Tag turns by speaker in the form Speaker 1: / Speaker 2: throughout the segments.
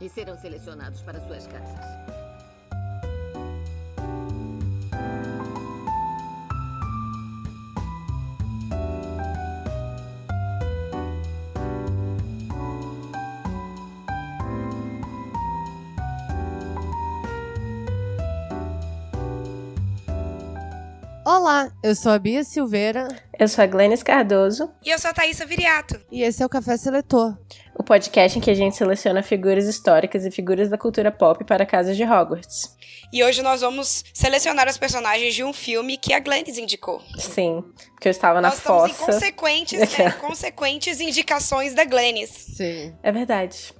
Speaker 1: e serão selecionados para suas casas.
Speaker 2: olá, eu sou a Bia Silveira
Speaker 3: Eu sou a Glennis Cardoso,
Speaker 4: E eu sou a Thaisa Viriato.
Speaker 2: e esse é o Café Seletor.
Speaker 3: Podcast em que a gente seleciona figuras históricas e figuras da cultura pop para a casa de Hogwarts.
Speaker 4: E hoje nós vamos selecionar os personagens de um filme que a Glennis indicou.
Speaker 3: Sim, porque eu estava na
Speaker 4: nós estamos em
Speaker 3: fossa.
Speaker 4: consequentes, né, consequentes indicações da Glennis.
Speaker 2: Sim.
Speaker 3: É verdade.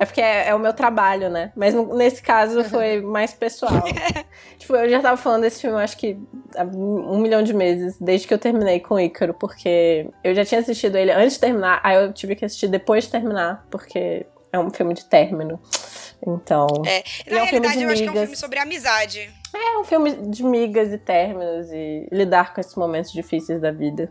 Speaker 3: É porque é, é o meu trabalho, né? Mas no- nesse caso foi mais pessoal. tipo, eu já tava falando desse filme, acho que há um milhão de meses, desde que eu terminei com o Ícaro, porque eu já tinha assistido ele antes de terminar, aí eu tive que assistir depois de terminar, porque é um filme de término. Então.
Speaker 4: É,
Speaker 3: E
Speaker 4: na
Speaker 3: é um
Speaker 4: realidade,
Speaker 3: de
Speaker 4: eu acho que é um filme sobre amizade.
Speaker 3: É um filme de migas e términos e lidar com esses momentos difíceis da vida.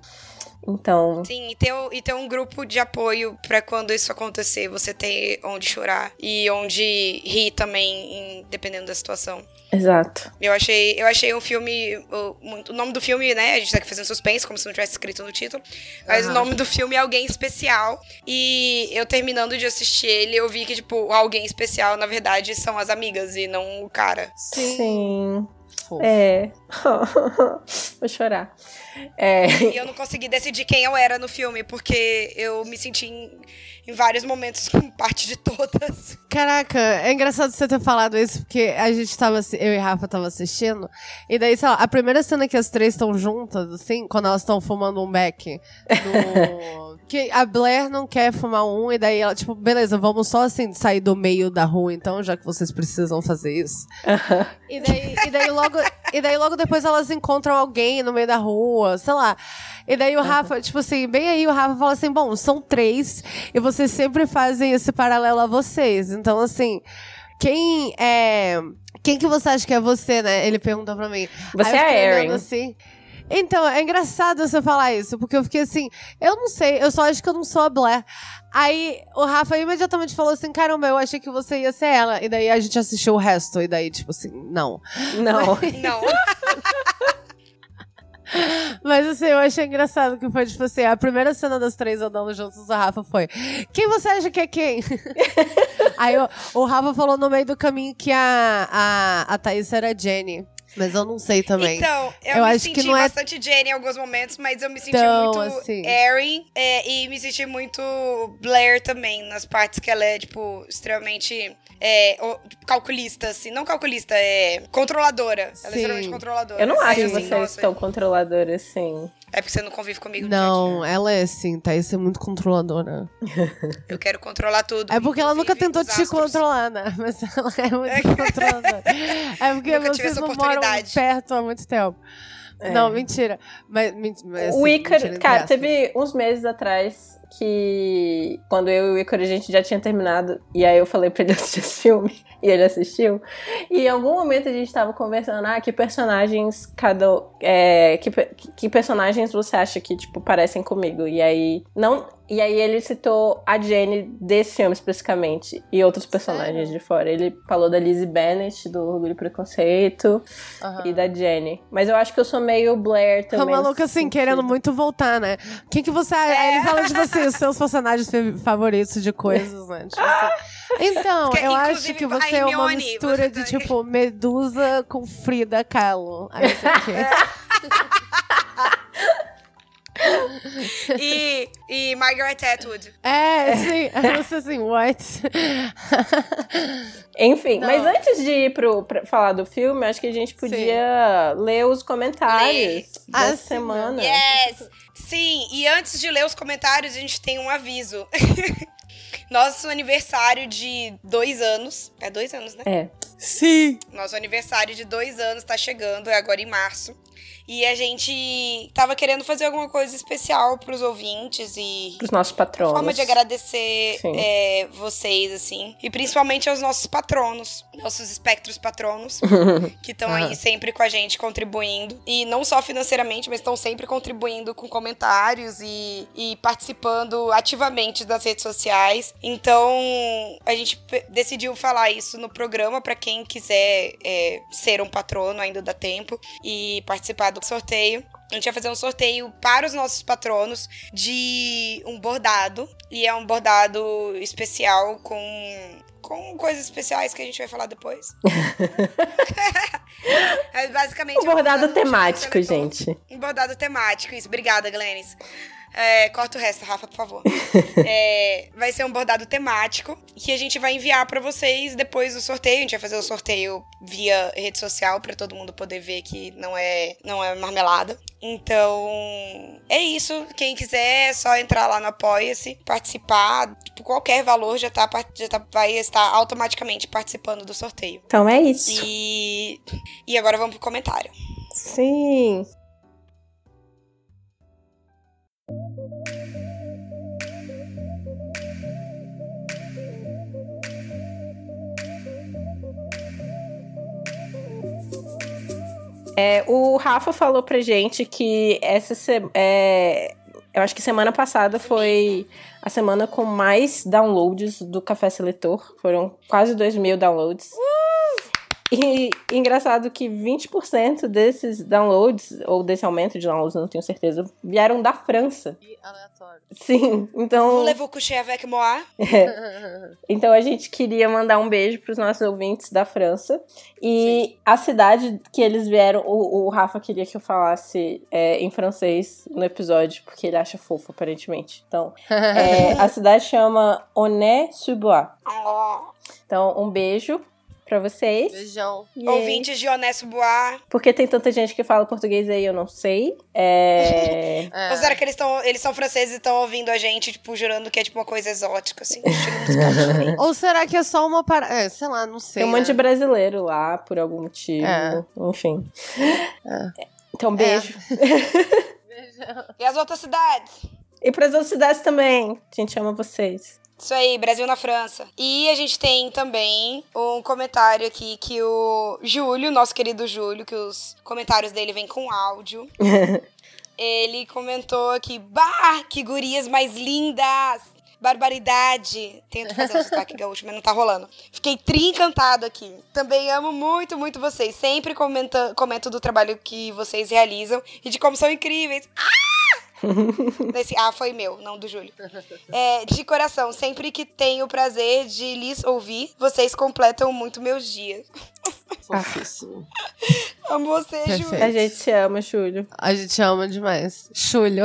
Speaker 3: Então,
Speaker 4: Sim, e ter, o- e ter um grupo de apoio pra quando isso acontecer, você ter onde chorar e onde rir também, em- dependendo da situação.
Speaker 3: exato.
Speaker 4: Eu achei, eu achei um filme. O, o nome do filme, né? A gente tá aqui fazendo suspense, como se não tivesse escrito no título. Mas o
Speaker 2: Aham.
Speaker 4: nome do filme é Alguém Especial. E eu terminando de assistir ele, eu vi que, tipo, o alguém especial, na verdade, são as amigas e não o cara.
Speaker 3: Sim.
Speaker 2: Fofo.
Speaker 3: É. Vou chorar. É.
Speaker 4: E eu não consegui decidir quem eu era no filme, porque eu me senti em, em vários momentos com parte de todas.
Speaker 2: Caraca, é engraçado você ter falado isso, porque a gente tava, eu e Rafa tava assistindo, e daí, sei lá, a primeira cena que as três estão juntas, assim, quando elas estão fumando um beck, no... que a Blair não quer fumar um, e daí ela, tipo, beleza, vamos só, assim, sair do meio da rua, então, já que vocês precisam fazer isso. E daí, e daí logo, e daí logo depois elas encontram alguém no meio da rua, sei lá. E daí o Rafa, tipo assim, bem aí o Rafa fala assim: bom, são três, e vocês sempre fazem esse paralelo a vocês. Então, assim, quem é. Quem que você acha que é você, né? Ele perguntou pra mim.
Speaker 3: Você é a Erin.
Speaker 2: Assim. Então, é engraçado você falar isso, porque eu fiquei assim, eu não sei, eu só acho que eu não sou a Blair. Aí o Rafa imediatamente falou assim: caramba, eu achei que você ia ser ela. E daí a gente assistiu o resto. E daí, tipo assim, não.
Speaker 3: Não.
Speaker 4: Não.
Speaker 2: Mas assim, eu achei engraçado que foi, tipo assim, a primeira cena das três andando juntos, o Rafa foi. Quem você acha que é quem? Aí o, o Rafa falou no meio do caminho que a, a, a Thaís era Jenny. Mas eu não sei também.
Speaker 4: Então, eu,
Speaker 2: Eu
Speaker 4: me
Speaker 2: acho que
Speaker 4: senti
Speaker 2: não é
Speaker 4: bastante Jenny em alguns momentos, mas eu me senti
Speaker 2: tão
Speaker 4: muito
Speaker 2: assim.
Speaker 4: Erin é, e me senti muito Blair também, nas partes que ela é, tipo, extremamente é, calculista, assim. Não calculista, é controladora. Ela é
Speaker 2: Sim.
Speaker 4: extremamente controladora.
Speaker 3: Eu não acho
Speaker 4: assim,
Speaker 3: vocês
Speaker 4: nossa,
Speaker 3: tão controladores assim.
Speaker 4: É porque você não convive comigo
Speaker 2: Não,
Speaker 4: dia.
Speaker 2: ela é assim, Thaís é muito controladora.
Speaker 4: Eu quero controlar tudo.
Speaker 2: É porque ela nunca tentou te
Speaker 4: astros.
Speaker 2: controlar, né? Mas ela é muito controladora. É porque vocês
Speaker 4: essa
Speaker 2: não moram perto há muito tempo.
Speaker 3: É.
Speaker 2: Não, mentira. Mas, mas,
Speaker 3: o
Speaker 2: assim,
Speaker 3: Ícaro, cara, teve uns meses atrás que quando eu e o Ícaro a gente já tinha terminado, e aí eu falei pra ele assistir esse filme, e ele assistiu. E em algum momento a gente tava conversando, ah, que personagens cada. É, que, que personagens você acha que, tipo, parecem comigo? E aí. Não. E aí ele citou a Jenny desse filme especificamente e outros personagens de fora. Ele falou da Lizzie Bennett, do Orgulho e Preconceito,
Speaker 2: Aham.
Speaker 3: e da Jenny. Mas eu acho que eu sou meio Blair também.
Speaker 2: maluca,
Speaker 3: nesse
Speaker 2: assim, querendo muito voltar, né? Quem que você. Aí ele fala, tipo assim, os seus personagens favoritos de coisas, né? Tipo assim, Então,
Speaker 4: Que,
Speaker 2: eu acho que você é uma
Speaker 4: Hermione,
Speaker 2: mistura de,
Speaker 4: tá-
Speaker 2: tipo, Medusa com Frida Kahlo. Aí você quê?
Speaker 4: E, e Margaret Atwood.
Speaker 2: É, sim. Aí você assim, what?
Speaker 3: Enfim,
Speaker 2: Não.
Speaker 3: mas antes de ir pro, pra falar do filme, acho que a gente podia ler os comentários
Speaker 2: Ah,
Speaker 3: dessa
Speaker 2: sim,
Speaker 3: semana.
Speaker 4: Yes! Sim, e antes de ler os comentários, a gente tem um aviso. Nosso aniversário de dois anos. É dois anos, né?
Speaker 3: É.
Speaker 2: Sim.
Speaker 4: Nosso aniversário de dois anos tá chegando, é agora em março. E a gente tava querendo fazer alguma coisa especial pros ouvintes e
Speaker 3: Pros nossos patronos.
Speaker 4: forma de agradecer é, vocês, assim. E principalmente aos nossos patronos, nossos espectros patronos, que estão
Speaker 2: Aham.
Speaker 4: aí sempre com a gente contribuindo. E não só financeiramente, mas estão sempre contribuindo com comentários e, e participando ativamente das redes sociais. Então, a gente decidiu falar isso no programa para quem quiser é, ser um patrono, ainda dá tempo, e participar do sorteio. A gente vai fazer um sorteio para os nossos patronos de um bordado. E é um bordado especial com, com coisas especiais que a gente vai falar depois. é basicamente
Speaker 3: Um bordado
Speaker 4: de
Speaker 3: temático,
Speaker 4: seletor.
Speaker 3: gente.
Speaker 4: Um bordado temático, isso. Obrigada, Glennis. É, corta o resto, Rafa, por favor. É, vai ser um bordado temático que a gente vai enviar pra vocês depois do sorteio. A gente vai fazer o sorteio via rede social pra todo mundo poder ver que não é, não é marmelada. Então, é isso. Quem quiser é só entrar lá no Apoia-se, participar. Tipo, qualquer valor já, tá, já tá, vai estar automaticamente participando do sorteio.
Speaker 3: Então é isso.
Speaker 4: E, e agora vamos pro comentário.
Speaker 3: Sim. É, o Rafa falou pra gente que essa é, eu acho que semana passada foi a semana com mais downloads do Café Seletor. Foram quase 2 mil downloads. E engraçado que 20% desses downloads, ou desse aumento de downloads, não tenho certeza, vieram da França.
Speaker 2: E aleatório.
Speaker 3: Sim, então.
Speaker 4: Voulez-vous coucher avec moi?
Speaker 3: Então a gente queria mandar um beijo pros nossos ouvintes da França. E a cidade que eles vieram, o, o Rafa queria que eu falasse é, em francês no episódio, porque ele acha fofo, aparentemente. Então, é, a cidade chama Onay-sur-Bois.
Speaker 4: Oh.
Speaker 3: Então, um beijo pra vocês.
Speaker 2: Beijão.
Speaker 3: Yay.
Speaker 4: Ouvintes de Honesto Bois.
Speaker 3: Porque tem tanta gente que fala português aí, eu não sei. É...
Speaker 2: É.
Speaker 4: Ou será que eles, tão, eles são franceses e estão ouvindo a gente, tipo, jurando que é tipo uma coisa exótica, assim, estilo musical diferente?
Speaker 2: Ou será que é só uma parada? É, sei lá, não sei.
Speaker 3: Tem um monte de
Speaker 2: né?
Speaker 3: brasileiro lá, por algum motivo.
Speaker 2: É.
Speaker 3: Enfim. Então, beijo.
Speaker 4: E as outras cidades?
Speaker 3: E pras outras cidades também. A gente ama vocês.
Speaker 4: Isso aí, Brasil na França. E a gente tem também um comentário aqui que o Júlio, nosso querido Júlio, que os comentários dele vêm com áudio. Ele comentou aqui, bah, que gurias mais lindas! Barbaridade! Tento fazer o sotaque gaúcho, mas não tá rolando. Fiquei tri-encantado aqui. Também amo muito, muito vocês. Sempre comenta, comento do trabalho que vocês realizam e de como são incríveis. Nesse, ah, foi meu, não do Júlio. É, de coração, sempre que tenho o prazer de lhes ouvir, vocês completam muito meus dias.
Speaker 2: Fofíssimo.
Speaker 4: Amo você,
Speaker 2: Perfeito.
Speaker 4: Júlio.
Speaker 3: A gente se ama, Júlio.
Speaker 2: A gente ama demais. Chulho.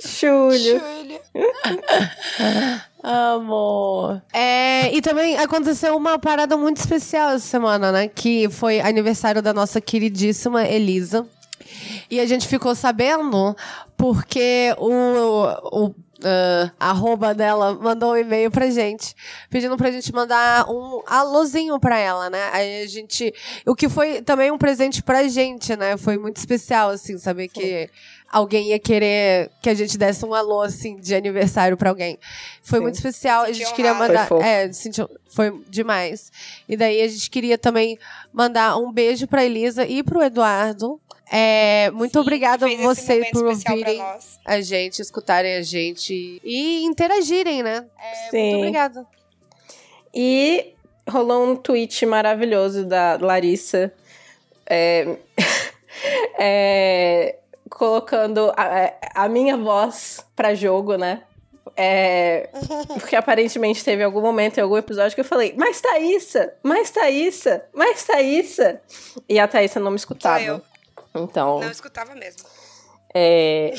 Speaker 3: Júlio.
Speaker 4: Júlio.
Speaker 2: Amor. É, e também aconteceu uma parada muito especial essa semana, né? Que foi aniversário da nossa queridíssima Elisa. E a gente ficou sabendo porque o, o ah, arroba dela mandou um e-mail pra gente, pedindo pra gente mandar um alôzinho pra ela, né? Aí a gente. O que foi também um presente pra gente, né? Foi muito especial, assim, saber que alguém ia querer que a gente desse um alô, assim, de aniversário pra alguém. Foi
Speaker 3: Sim.
Speaker 2: muito especial. A gente queria mandar.
Speaker 3: Foi fofo.
Speaker 2: é, sentiu, foi demais. E daí a gente queria também mandar um beijo pra Elisa e pro Eduardo. É, muito
Speaker 4: Sim,
Speaker 2: obrigada a
Speaker 4: momento
Speaker 2: por ouvirem a gente, escutarem a gente e interagirem, né? É,
Speaker 3: Sim.
Speaker 2: Muito obrigada.
Speaker 3: E rolou um tweet maravilhoso da Larissa. é, é, colocando a, a minha voz pra jogo, né? É, porque aparentemente teve algum momento em algum episódio que eu falei, mas Thaísa, mas Thaísa, mas Thaísa. E a Thaísa não me escutava. Então,
Speaker 4: Não escutava mesmo.
Speaker 3: é,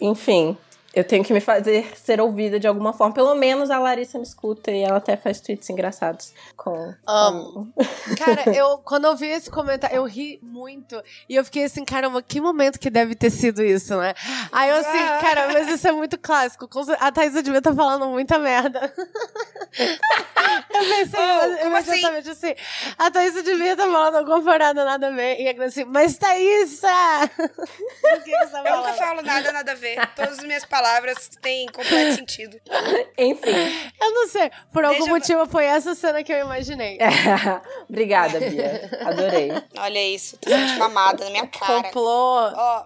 Speaker 3: enfim, eu tenho que me fazer ser ouvida de alguma forma. Pelo menos a Larissa me escuta e ela até faz tweets engraçados com.
Speaker 2: Amo. Cara, eu, quando eu vi esse comentário, eu ri muito. E eu fiquei assim, caramba, que momento que deve ter sido isso, né? Aí eu assim,
Speaker 4: Ah.
Speaker 2: cara, mas isso é muito clássico. A Thaisa devia estar falando muita merda. Eu pensei,
Speaker 4: Oh,
Speaker 2: pensei exatamente assim? A Thaisa devia estar falando alguma parada nada a ver. E assim, mas tá
Speaker 4: Eu nunca falo nada, nada a ver. Todas as minhas palavras têm completo sentido.
Speaker 3: Enfim.
Speaker 2: Eu não sei. Por algum
Speaker 4: Deixa eu-
Speaker 2: motivo foi essa cena que eu imaginei.
Speaker 3: Obrigada, Bia. Adorei.
Speaker 4: Olha isso, tô sendo difamada na minha cara.
Speaker 2: Complô.
Speaker 4: Ó,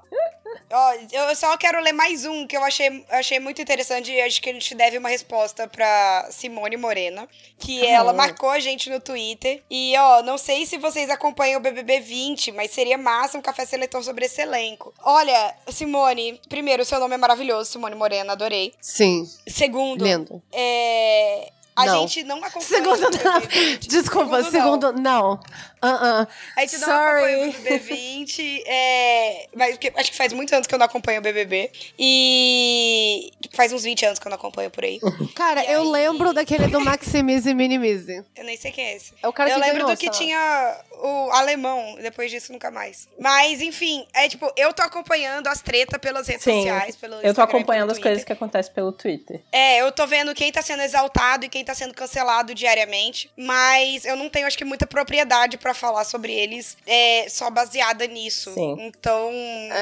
Speaker 4: ó, eu só quero ler mais um que eu achei, achei muito interessante e acho que a gente deve uma resposta pra Simone Morena, que ela marcou a gente no Twitter. E, ó, não sei se vocês acompanham o BBB 20, mas seria massa um café seletor sobre esse elenco. Olha, Simone, primeiro, seu nome é maravilhoso, Simone Morena, adorei.
Speaker 2: Sim,
Speaker 4: Segundo,
Speaker 2: lindo.
Speaker 4: é... A
Speaker 2: Não.
Speaker 4: gente não acompanha
Speaker 2: Segundo,
Speaker 4: o
Speaker 2: não.
Speaker 4: BBB 20.
Speaker 2: Desculpa, segundo, não. Uh-uh.
Speaker 4: A gente não acompanha
Speaker 2: Sorry.
Speaker 4: o BBB 20, é, mas porque- acho que faz muitos anos que eu não acompanho o BBB. E faz uns 20 anos que eu não acompanho por aí.
Speaker 2: Cara,
Speaker 4: E
Speaker 2: eu
Speaker 4: aí?
Speaker 2: lembro daquele do Maximize e Minimize.
Speaker 4: Eu nem sei quem é esse.
Speaker 2: É o cara
Speaker 4: eu
Speaker 2: que
Speaker 4: lembro
Speaker 2: ganhou,
Speaker 4: do que
Speaker 2: lá.
Speaker 4: tinha o alemão, depois disso nunca mais. Mas, enfim, é tipo, eu tô acompanhando as tretas pelas redes
Speaker 3: Sim.
Speaker 4: sociais, pelo
Speaker 3: Eu tô
Speaker 4: Instagram
Speaker 3: acompanhando as coisas que acontecem pelo Twitter.
Speaker 4: É, eu tô vendo quem tá sendo exaltado e quem tá sendo cancelado diariamente, mas eu não tenho, acho que, muita propriedade pra falar sobre eles é, só baseada nisso.
Speaker 3: Sim.
Speaker 4: Então.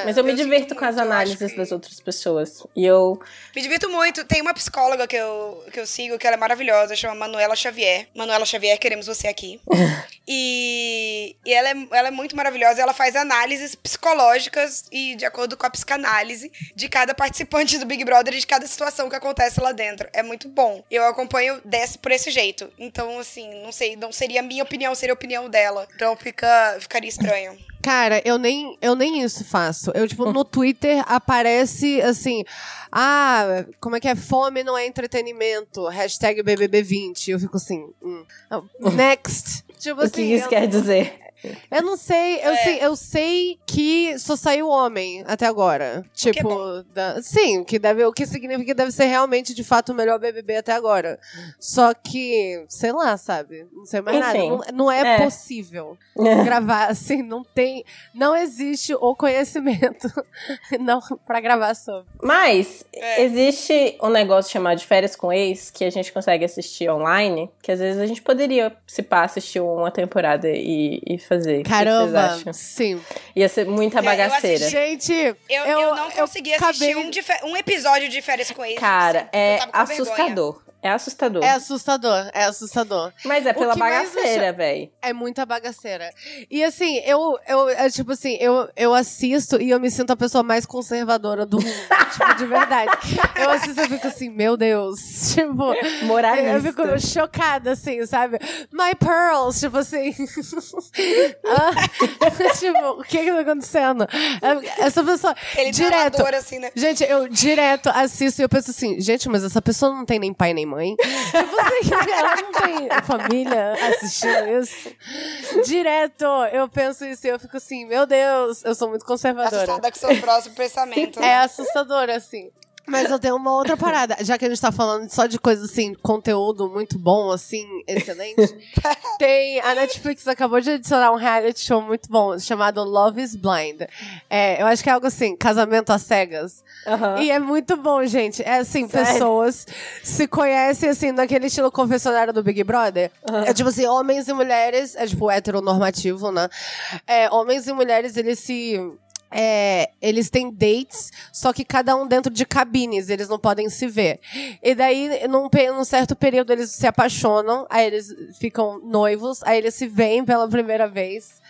Speaker 3: Mas eu me
Speaker 4: sinto
Speaker 3: divirto com
Speaker 4: muito,
Speaker 3: as
Speaker 4: eu
Speaker 3: análises
Speaker 4: que-
Speaker 3: das outras pessoas. E eu.
Speaker 4: Me divirto muito. Tem uma psicóloga que eu, que eu sigo, que ela é maravilhosa, chama Manuela Xavier. Manuela Xavier, queremos você aqui. e e ela, é, ela é muito maravilhosa. Ela faz análises psicológicas e, de acordo com a psicanálise, de cada participante do Big Brother e de cada situação que acontece lá dentro. É muito bom. Eu acompanho desse por esse jeito. Então, assim, não sei, não seria a minha opinião, seria a opinião dela. Então fica, ficaria estranho.
Speaker 2: Cara, eu nem, eu nem isso faço. Eu, tipo, no Twitter aparece assim. Ah, como é que é? Fome não é entretenimento. Hashtag BBB20. Eu fico assim. hum. Next. Tipo
Speaker 3: O
Speaker 2: assim.
Speaker 3: que isso
Speaker 2: eu,
Speaker 3: quer dizer?
Speaker 2: Eu não sei, eu,
Speaker 4: É.
Speaker 2: sei, eu sei que só saiu homem até agora.
Speaker 4: que é
Speaker 2: Tipo,
Speaker 4: bom.
Speaker 2: da- sim, o que, deve, o que significa que deve ser realmente, de fato, o melhor BBB até agora. Só que, sei lá, sabe? Não sei mais nada.
Speaker 3: Enfim,
Speaker 2: Não, não é,
Speaker 3: é.
Speaker 2: possível gravar assim, não tem, não existe o conhecimento não para gravar sobre.
Speaker 3: Mas
Speaker 4: É.
Speaker 3: existe um negócio chamado de férias com ex que a gente consegue assistir online, que às vezes a gente poderia, se pá, assistir uma temporada e, e fazer. O que
Speaker 2: Caramba,
Speaker 3: vocês acham?
Speaker 2: sim.
Speaker 3: Ia ser muita
Speaker 4: É, eu
Speaker 3: bagaceira.
Speaker 4: assisti-
Speaker 2: Gente,
Speaker 4: Eu,
Speaker 2: eu,
Speaker 4: eu, não consegui assistir
Speaker 2: acabei-
Speaker 4: um, um episódio de férias com eles.
Speaker 3: Cara,
Speaker 4: assim,
Speaker 3: é
Speaker 4: eu
Speaker 3: assustador. É assustador.
Speaker 2: É assustador, é assustador.
Speaker 3: Mas é pela bagaceira, véi.
Speaker 2: É muita bagaceira. E assim, eu, eu é, tipo assim, eu, eu assisto e eu me sinto a pessoa mais conservadora do mundo. tipo, de verdade. Eu assisto e fico assim, meu Deus. Tipo,
Speaker 3: Moralista.
Speaker 2: eu fico chocada, assim, sabe? My pearls, tipo assim. Ah, tipo, o que que tá acontecendo? É, Essa pessoa.
Speaker 4: Ele
Speaker 2: direto.
Speaker 4: narrador, assim, né?
Speaker 2: Gente, eu direto assisto e eu penso assim, gente, mas essa pessoa não tem nem pai nem mãe. Tipo assim, ela não tem família assistindo isso. Direto, eu penso isso e eu fico assim, meu Deus, eu sou muito conservadora.
Speaker 4: Assustada com seu próximo pensamento.
Speaker 2: É
Speaker 4: né?
Speaker 2: assustador, assim. Mas eu tenho uma outra parada. Já que a gente tá falando só de coisa assim, conteúdo muito bom, assim, excelente. tem. A Netflix acabou de adicionar um reality show muito bom chamado Love is Blind. É, eu acho que é algo assim, casamento às cegas.
Speaker 3: Aham.
Speaker 2: E é muito bom, gente. É assim,
Speaker 3: Sério?
Speaker 2: pessoas se conhecem assim, naquele estilo confessionário do Big Brother. É tipo assim, homens e mulheres, é tipo heteronormativo, né? É, homens e mulheres, eles se. É, eles têm dates, só que cada um dentro de cabines, eles não podem se ver. E daí, num, num certo período, eles se apaixonam, aí eles ficam noivos, aí eles se veem pela primeira vez.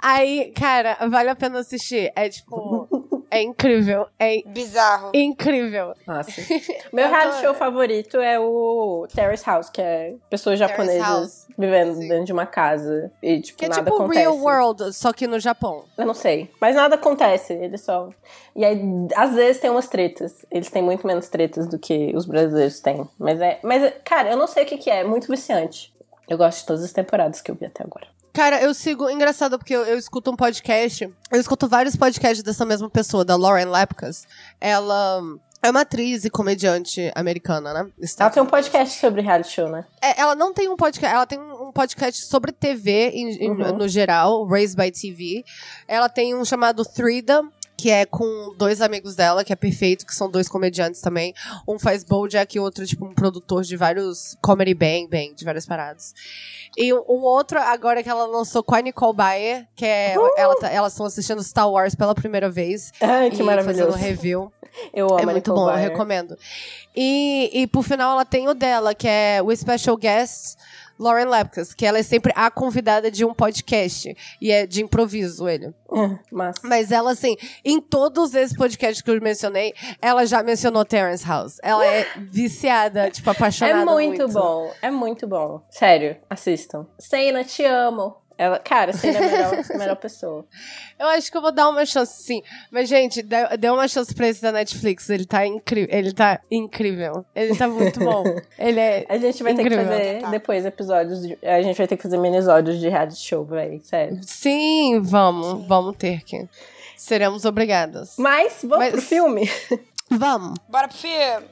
Speaker 2: Aí, cara, vale a pena assistir. É tipo. É incrível. É
Speaker 4: Bizarro.
Speaker 2: incrível.
Speaker 3: Nossa. Meu reality show favorito é o Terrace House, que é pessoas japonesas
Speaker 2: House.
Speaker 3: vivendo
Speaker 2: Sim.
Speaker 3: dentro de uma casa e, tipo,
Speaker 2: Que é
Speaker 3: nada
Speaker 2: tipo
Speaker 3: acontece.
Speaker 2: Real World, só que no Japão.
Speaker 3: Eu não sei. Mas nada acontece. Eles só. E aí, às vezes, tem umas tretas. Eles têm muito menos tretas do que os brasileiros têm. Mas é. Mas, cara, eu não sei o que, que é. É muito viciante. Eu gosto de todas as temporadas que eu vi até agora.
Speaker 2: Cara, eu sigo. Engraçado, porque eu, eu escuto um podcast. Eu escuto vários podcasts dessa mesma pessoa, da Lauren Lapkus. Ela é uma atriz e comediante americana, né?
Speaker 3: Ela tem um podcast sobre reality show, né?
Speaker 2: É, ela não tem um podcast, ela tem um podcast sobre TV em- em-
Speaker 3: Uhum.
Speaker 2: no geral, Raised by TV. Ela tem um chamado Freedom, que é com dois amigos dela, que é perfeito, que são dois comediantes também. Um faz Bojack e o outro, tipo, um produtor de vários comedy bang, bang, de várias paradas. E um um outro, agora que ela lançou com a Nicole Bayer, que é. Ela, tá- elas estão assistindo Star Wars pela primeira vez.
Speaker 3: Ai, que
Speaker 2: e
Speaker 3: maravilhoso.
Speaker 2: fazendo review.
Speaker 3: Eu amo
Speaker 2: É
Speaker 3: a
Speaker 2: muito bom, eu
Speaker 3: Byer.
Speaker 2: recomendo. E, e por final ela tem o dela, que é o Special Guest Lauren Lapkus, que ela é sempre a convidada de um podcast. E é de improviso ele.
Speaker 3: É, Massa.
Speaker 2: Mas ela, assim, em todos esses podcasts que eu mencionei, ela já mencionou Terrence House. Ela é viciada, tipo,
Speaker 3: É
Speaker 2: apaixonada.
Speaker 3: muito, bom. É muito bom. Sério, assistam. Seina, te amo. Ela, cara, Seina é a melhor, melhor pessoa.
Speaker 2: Eu acho que eu vou dar uma chance, sim. Mas, gente, dê, dê uma chance pra esse da Netflix. Ele tá incrível. Ele tá incrível. Ele tá muito bom. Ele é.
Speaker 3: A gente vai ter
Speaker 2: Incrível.
Speaker 3: que fazer
Speaker 4: Tá.
Speaker 3: depois episódios. De, a gente vai ter que fazer minisódios de reality show, véi. Sério.
Speaker 2: Sim, vamos. Vamos ter que. Seremos obrigadas.
Speaker 3: Mas, vamos
Speaker 2: Mas-
Speaker 3: pro filme?
Speaker 2: Vamos.
Speaker 4: Bora pro filme.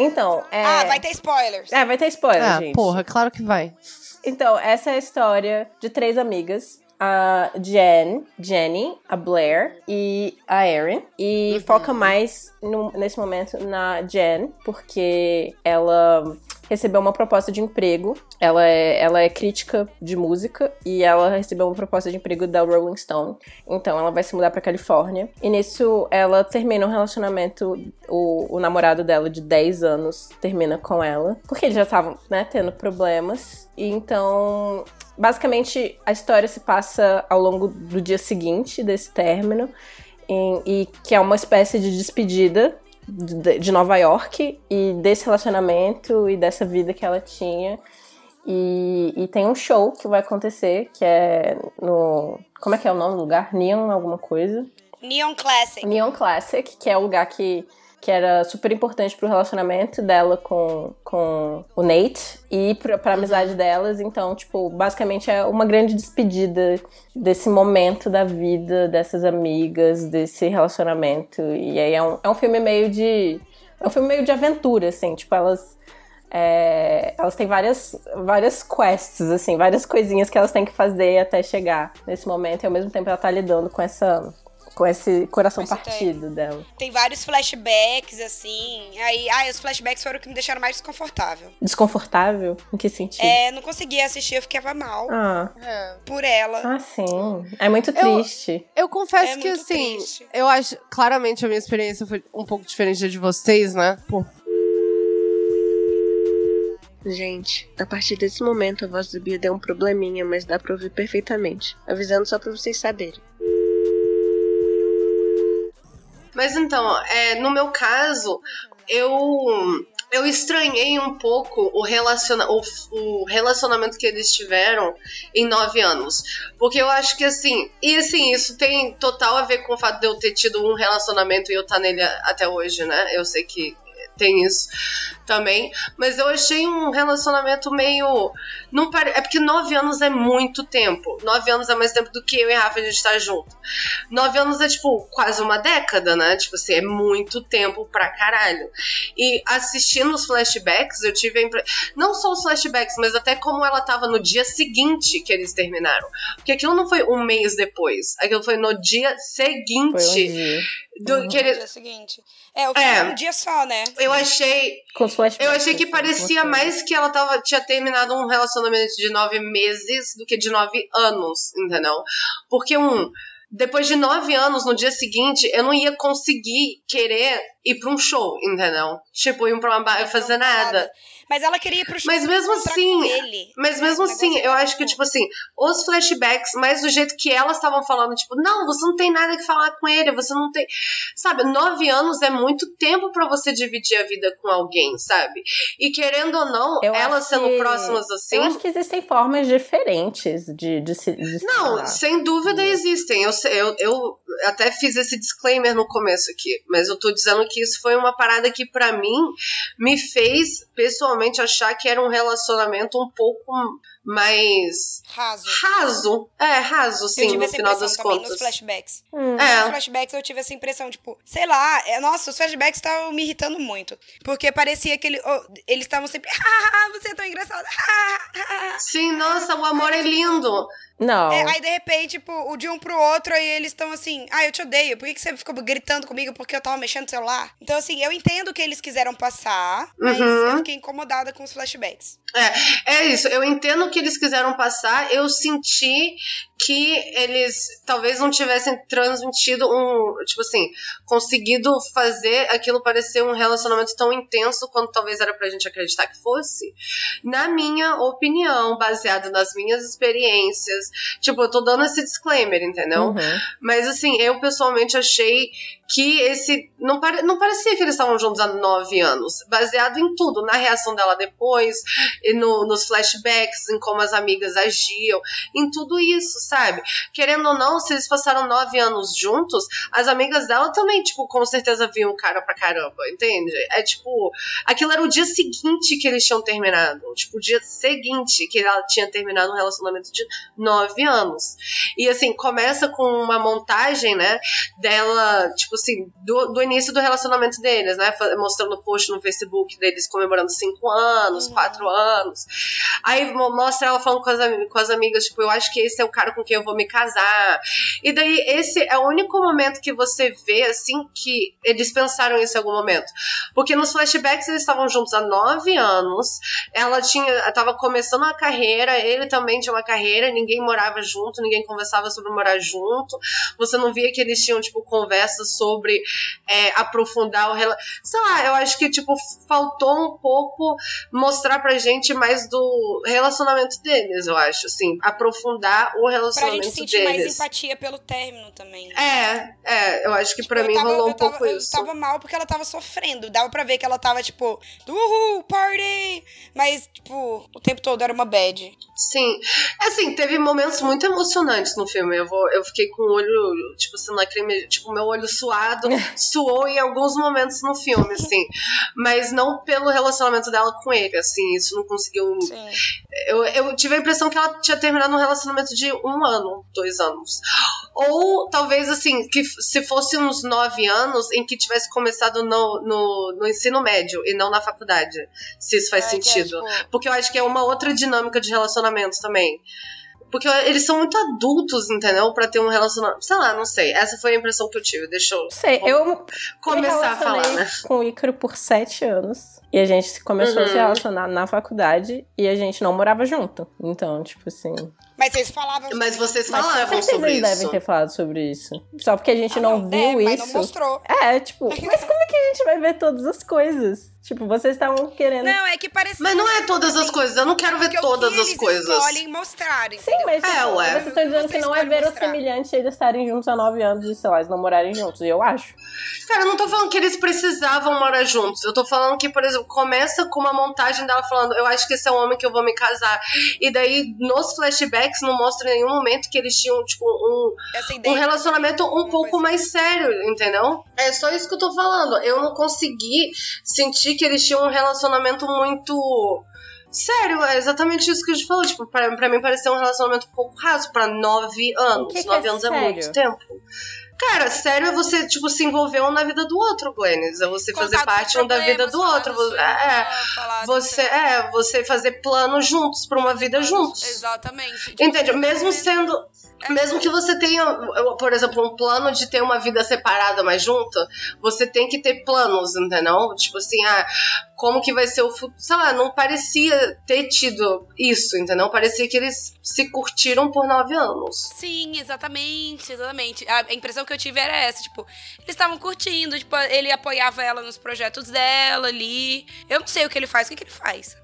Speaker 3: Então, é.
Speaker 4: Ah, vai ter spoilers.
Speaker 3: É, vai ter spoiler,
Speaker 2: Ah,
Speaker 3: gente.
Speaker 2: porra, claro que vai.
Speaker 3: Então, essa é a história de três amigas. A Jen, Jenny, a Blair e a Erin. E foca mais no- nesse momento na Jen, porque ela recebeu uma proposta de emprego. Ela é, ela é crítica de música e ela recebeu uma proposta de emprego da Rolling Stone. Então ela vai se mudar pra Califórnia. E nisso ela termina um relacionamento. O, o namorado dela de 10 anos termina com ela. Porque eles já estavam, né, tendo problemas. E então. Basicamente, a história se passa ao longo do dia seguinte desse término. e que é uma espécie de despedida de, Nova York e desse relacionamento e dessa vida que ela tinha. E, e tem um show que vai acontecer, que é no. Como é que é o nome do lugar? Neon alguma coisa?
Speaker 4: Neon Classic.
Speaker 3: Neon Classic, que é o lugar que, que era super importante pro relacionamento dela com, com o Nate e pra, pra amizade delas. Então, tipo, basicamente é uma grande despedida desse momento da vida dessas amigas, desse relacionamento. E aí é um, é um filme meio de. É um filme meio de aventura, assim, tipo, elas. é, elas têm várias, várias quests, assim, várias coisinhas que elas têm que fazer até chegar nesse momento, e ao mesmo tempo ela tá lidando com essa. Com esse coração partido dela.
Speaker 4: Tem vários flashbacks, assim. Aí, ai, os flashbacks foram o que me deixaram mais desconfortável.
Speaker 3: Desconfortável? Em que sentido?
Speaker 4: É, não conseguia assistir, eu ficava mal
Speaker 3: Ah,
Speaker 4: por ela.
Speaker 3: ah, sim. É muito triste.
Speaker 2: Eu confesso
Speaker 4: É
Speaker 2: que,
Speaker 4: muito
Speaker 2: assim,
Speaker 4: triste.
Speaker 2: eu acho. Claramente a minha experiência foi um pouco diferente da de vocês, né? Por
Speaker 5: Gente, a partir desse momento a voz do Bia deu um probleminha, mas dá pra ouvir perfeitamente. Avisando só pra vocês saberem.
Speaker 2: Mas então, é, no meu caso, eu eu estranhei um pouco o, relaciona o, o relacionamento que eles tiveram em nove anos. Porque eu acho que assim, e assim, isso tem total a ver com o fato de eu ter tido um relacionamento e eu estar nele a- até hoje, né? Eu sei que tem isso também. Mas eu achei um relacionamento meio. Não pare... É porque nove anos é muito tempo. Nove anos é mais tempo do que eu e a Rafa a gente estar junto. Nove anos é, tipo, quase uma década, né? Tipo assim, é muito tempo pra caralho. E assistindo os flashbacks, eu tive a impre... Não só os flashbacks, mas até como ela tava no dia seguinte que eles terminaram. Porque aquilo não foi um mês depois. Aquilo foi no dia seguinte.
Speaker 3: Foi um dia.
Speaker 2: do que
Speaker 4: No dia seguinte. É, o filme
Speaker 2: É.
Speaker 4: um dia só, né?
Speaker 2: Eu achei
Speaker 3: Com flashbacks.
Speaker 2: eu achei que
Speaker 3: assim,
Speaker 2: parecia mais que ela tava, tinha terminado um relacionamento de nove meses do que de nove anos, entendeu? Porque um. depois de nove anos, no dia seguinte, eu não ia conseguir querer ir pra um show, entendeu? Tipo, ir pra uma bar fazer nada.
Speaker 4: Mas ela queria ir pro show
Speaker 2: Mas mesmo assim,
Speaker 4: com ele.
Speaker 2: mas mesmo
Speaker 4: O
Speaker 2: assim,
Speaker 4: negócio
Speaker 2: eu
Speaker 4: é
Speaker 2: acho que, tipo assim, os flashbacks, mas do jeito que elas estavam falando, tipo, não, você não tem nada que falar com ele, você não tem. Sabe, nove anos é muito tempo pra você dividir a vida com alguém, sabe? E querendo ou não,
Speaker 3: Eu
Speaker 2: elas sendo
Speaker 3: que-
Speaker 2: próximas assim.
Speaker 3: Eu acho que existem formas diferentes de, de se. De se
Speaker 2: Não,
Speaker 3: falar.
Speaker 2: sem dúvida existem. Eu, eu, eu até fiz esse disclaimer no começo aqui, mas eu tô dizendo que isso foi uma parada que, pra mim, me fez pessoalmente achar que era um relacionamento um pouco mais
Speaker 4: Raso.
Speaker 2: raso. É, raso,
Speaker 4: eu
Speaker 2: sim,
Speaker 4: tive
Speaker 2: no
Speaker 4: essa
Speaker 2: final
Speaker 4: impressão
Speaker 2: das
Speaker 4: também
Speaker 2: contas.
Speaker 4: nos flashbacks.
Speaker 3: Hum.
Speaker 2: É.
Speaker 4: Nos flashbacks eu tive essa impressão, tipo, sei lá, é, nossa, os flashbacks estavam me irritando muito. Porque parecia que ele, oh, eles estavam sempre, ah, você é tão engraçado.
Speaker 2: Sim, nossa, o amor é lindo.
Speaker 3: Não.
Speaker 4: É, aí de repente, tipo, o de um pro outro, aí eles estão assim, ah, eu te odeio, por que, que você ficou gritando comigo porque eu tava mexendo no celular? Então, assim, eu entendo o que eles quiseram passar, mas
Speaker 2: Uhum.
Speaker 4: eu fiquei incomodada com os flashbacks.
Speaker 2: É, é isso. Eu entendo que eles quiseram passar. Eu senti que eles talvez não tivessem transmitido um, tipo assim, conseguido fazer aquilo parecer um relacionamento tão intenso quanto talvez era pra gente acreditar que fosse. Na minha opinião, baseado nas minhas experiências. Tipo, eu tô dando esse disclaimer, entendeu?
Speaker 3: Uhum.
Speaker 2: Mas assim, eu pessoalmente achei que esse. Não, pare, não parecia que eles estavam juntos há nove anos. Baseado em tudo, na reação dela depois, e no- nos flashbacks, em como as amigas agiam, em tudo isso, sabe? Querendo ou não, se eles passaram nove anos juntos, as amigas dela também, tipo, com certeza viam o cara pra caramba, entende? É tipo, aquilo era o dia seguinte que eles tinham terminado. Tipo, o dia seguinte que ela tinha terminado um relacionamento de nove anos. E assim, começa com uma montagem, né? Dela, tipo assim, do, do início do relacionamento deles, né? Mostrando post no Facebook deles comemorando cinco anos, quatro anos. Aí mostra ela falando com as, com as amigas, tipo, eu acho que esse é o cara com quem eu vou me casar. E daí, esse é o único momento que você vê, assim, que eles pensaram isso em algum momento. Porque nos flashbacks eles estavam juntos há nove anos. Ela tinha, tava começando a carreira, ele também tinha uma carreira, ninguém morava junto, ninguém conversava sobre morar junto. Você não via que eles tinham, tipo, conversas sobre é, aprofundar o relacionamento. Sei lá, eu acho que, tipo, faltou um pouco mostrar pra gente mais do relacionamento deles, eu acho, assim. Aprofundar o
Speaker 4: Pra
Speaker 2: relacionamento
Speaker 4: gente sentir mais
Speaker 2: deles.
Speaker 4: empatia pelo término também.
Speaker 2: É, é, eu acho que pra
Speaker 4: Eu
Speaker 2: mim
Speaker 4: tava-
Speaker 2: rolou um
Speaker 4: eu tava-
Speaker 2: pouco
Speaker 4: eu
Speaker 2: isso.
Speaker 4: tava mal porque ela tava sofrendo. Dava pra ver que ela tava, tipo, uhul, party! Mas, tipo, o tempo todo era uma bad.
Speaker 2: Sim. Assim, teve momentos muito emocionantes no filme. Eu, vou, eu fiquei com o olho, tipo assim, lacrime, tipo, meu olho suado, suou em alguns momentos no filme, assim. Mas não pelo relacionamento dela com ele, assim, isso não conseguiu. Eu, eu tive a impressão que ela tinha terminado um relacionamento de um ano, dois anos. Ou talvez, assim, que se fosse uns nove anos em que tivesse começado no, no, no ensino médio e não na faculdade. Se isso faz
Speaker 4: É, é,
Speaker 2: sentido.
Speaker 4: tipo-
Speaker 2: Porque eu acho que é uma outra dinâmica de relacionamento também. Porque eles são muito adultos, entendeu? Pra ter um relacionamento. Sei lá, não sei. Essa foi a impressão que eu tive. Deixa eu.
Speaker 3: Sei, eu
Speaker 2: começar
Speaker 3: me
Speaker 2: a falar, né?
Speaker 3: com o Ícaro por sete anos. E a gente começou a se
Speaker 2: Uhum.
Speaker 3: relacionar na faculdade e a gente não morava junto. Então, tipo assim.
Speaker 4: Mas vocês falavam.
Speaker 2: Mas vocês
Speaker 3: Mas
Speaker 2: falavam
Speaker 3: certeza
Speaker 2: sobre isso.
Speaker 3: devem ter falado sobre isso. Só porque a gente
Speaker 4: Ah,
Speaker 3: não, viu
Speaker 4: mas não
Speaker 3: isso.
Speaker 4: mostrou.
Speaker 3: É, tipo, mas como é que a gente vai ver todas as coisas? Tipo, vocês estavam querendo.
Speaker 4: Não, é que parece.
Speaker 2: Mas não é todas as coisas. Eu não quero ver todas as
Speaker 4: eles
Speaker 2: coisas.
Speaker 4: escolhem mostrar,
Speaker 3: Sim, mas
Speaker 2: É,
Speaker 3: tipo,
Speaker 2: ué.
Speaker 3: vocês estão dizendo que não é verossimilhante eles estarem juntos há nove anos e, sei lá, eles não morarem juntos. E eu acho.
Speaker 2: Cara, eu não tô falando que eles precisavam morar juntos. Eu tô falando que, por exemplo, começa com uma montagem dela falando: Eu acho que esse é o homem que eu vou me casar. E daí, nos flashbacks, não mostra em nenhum momento que eles tinham, tipo, um, um relacionamento um pouco mais sério, entendeu? É só isso que eu tô falando. Eu não consegui sentir que eles tinham um relacionamento muito. Sério, é exatamente isso que a gente falou. Tipo, pra, pra mim pareceu um relacionamento um pouco raso pra nove anos.
Speaker 3: Que que
Speaker 2: nove
Speaker 3: é
Speaker 2: anos é
Speaker 3: sério?
Speaker 2: muito tempo. Cara, sério é você, tipo, se envolver um na vida do outro, Glennis. É você fazer
Speaker 4: Contar dos
Speaker 2: parte um da vida do outro. é,
Speaker 4: do
Speaker 2: você, é, você fazer planos juntos pra uma vida juntos.
Speaker 4: Exatamente.
Speaker 2: Entende? Mesmo sendo. Mesmo que você tenha, por exemplo, um plano de ter uma vida separada, mas junta, você tem que ter planos, entendeu? Tipo assim, ah, como que vai ser o futuro. Sei lá, não parecia ter tido isso, entendeu? Parecia que eles se curtiram por nove anos.
Speaker 4: Sim, exatamente, exatamente. A impressão que eu tive era essa, tipo, eles estavam curtindo, tipo, ele apoiava ela nos projetos dela ali. Eu não sei o que ele faz, o que, que ele faz?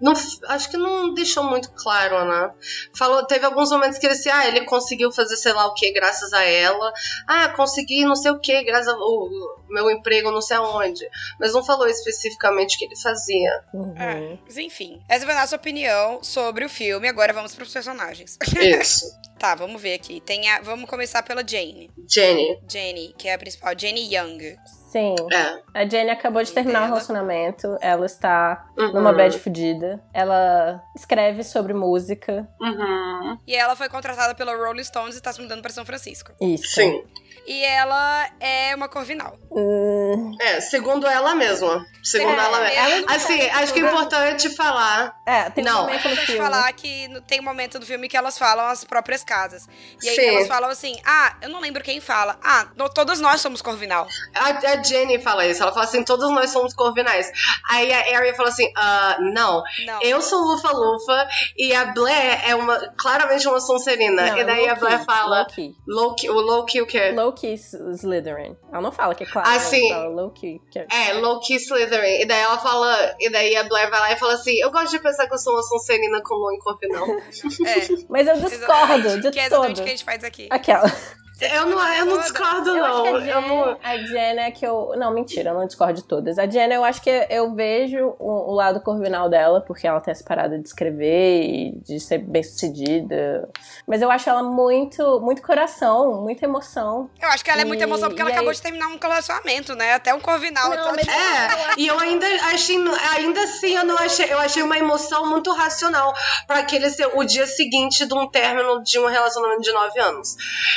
Speaker 2: Não, acho que não deixou muito claro, né? Falou, teve alguns momentos que ele disse, ah, ele conseguiu fazer sei lá o que graças a ela. Ah, consegui não sei o que graças ao meu emprego não sei aonde. Mas não falou especificamente o que ele fazia.
Speaker 4: É, mas enfim. Essa foi a nossa opinião sobre o filme. Agora vamos para os personagens.
Speaker 2: Isso.
Speaker 4: tá, vamos ver aqui. Tem a, vamos começar pela Jane.
Speaker 2: Jenny.
Speaker 4: Jenny, que é a principal. Jenny Young.
Speaker 3: Sim.
Speaker 2: É.
Speaker 3: A Jenny acabou de terminar o relacionamento. Ela está
Speaker 2: Uhum.
Speaker 3: numa bad fudida. Ela escreve sobre música.
Speaker 2: Uhum.
Speaker 4: E ela foi contratada pela Rolling Stones e tá se mudando para São Francisco.
Speaker 3: Isso.
Speaker 2: Sim.
Speaker 4: E ela é uma corvinal.
Speaker 3: Hum,
Speaker 2: É, segundo ela mesma. Segundo
Speaker 4: É,
Speaker 2: ela mesma. Assim, acho que é importante falar.
Speaker 3: é, tem
Speaker 2: Não.
Speaker 3: um momento no
Speaker 4: Importante
Speaker 3: filme.
Speaker 4: falar que tem um momento do filme que elas falam as próprias casas. E aí
Speaker 2: Sim.
Speaker 4: elas falam assim: ah, eu não lembro quem fala. Ah, no- todas nós somos corvinal.
Speaker 2: A, a Jenny fala isso. Ela fala assim: todos nós somos corvinais. Aí a Arya fala assim: ah, não.
Speaker 4: Não.
Speaker 2: Eu sou Lufa-Lufa e a Blair é uma, claramente uma Sonserina.
Speaker 3: Não,
Speaker 2: e daí
Speaker 3: é
Speaker 2: a Blair fala:
Speaker 3: low-key.
Speaker 2: Loki, o Loki o quê?
Speaker 3: Low-key Slytherin. Ela não fala que é claro.
Speaker 2: Ah,
Speaker 3: ela fala low-key. é-
Speaker 2: É, Loki Slytherin. E daí ela fala. E daí a Blair vai lá e fala assim: Eu gosto de pensar que eu sou uma Sonserina com Lua em corvinal.
Speaker 4: É.
Speaker 3: Mas eu discordo
Speaker 4: exatamente,
Speaker 3: de
Speaker 4: que é exatamente
Speaker 3: todo.
Speaker 4: o que a gente faz aqui.
Speaker 3: Aquela.
Speaker 2: Eu não, eu não discordo,
Speaker 3: Eu acho
Speaker 2: não.
Speaker 3: que a
Speaker 2: Eu
Speaker 3: Jenna,
Speaker 2: não.
Speaker 3: a Jenna é que eu. Não, mentira, eu não discordo de todas. A Jenna, eu acho que eu vejo o, o lado corvinal dela, porque ela tem essa parada de escrever e de ser bem sucedida. Mas eu acho ela muito, muito coração, muita emoção.
Speaker 4: Eu acho que ela é muita
Speaker 3: E-
Speaker 4: emoção porque
Speaker 3: e
Speaker 4: ela
Speaker 3: aí-
Speaker 4: acabou de terminar um relacionamento, né? Até um corvinal.
Speaker 3: Não,
Speaker 4: então,
Speaker 3: mas-
Speaker 2: É, e eu ainda achei, ainda assim eu não achei, eu achei uma emoção muito racional para aquele ser o dia seguinte de um término de um relacionamento de nove anos.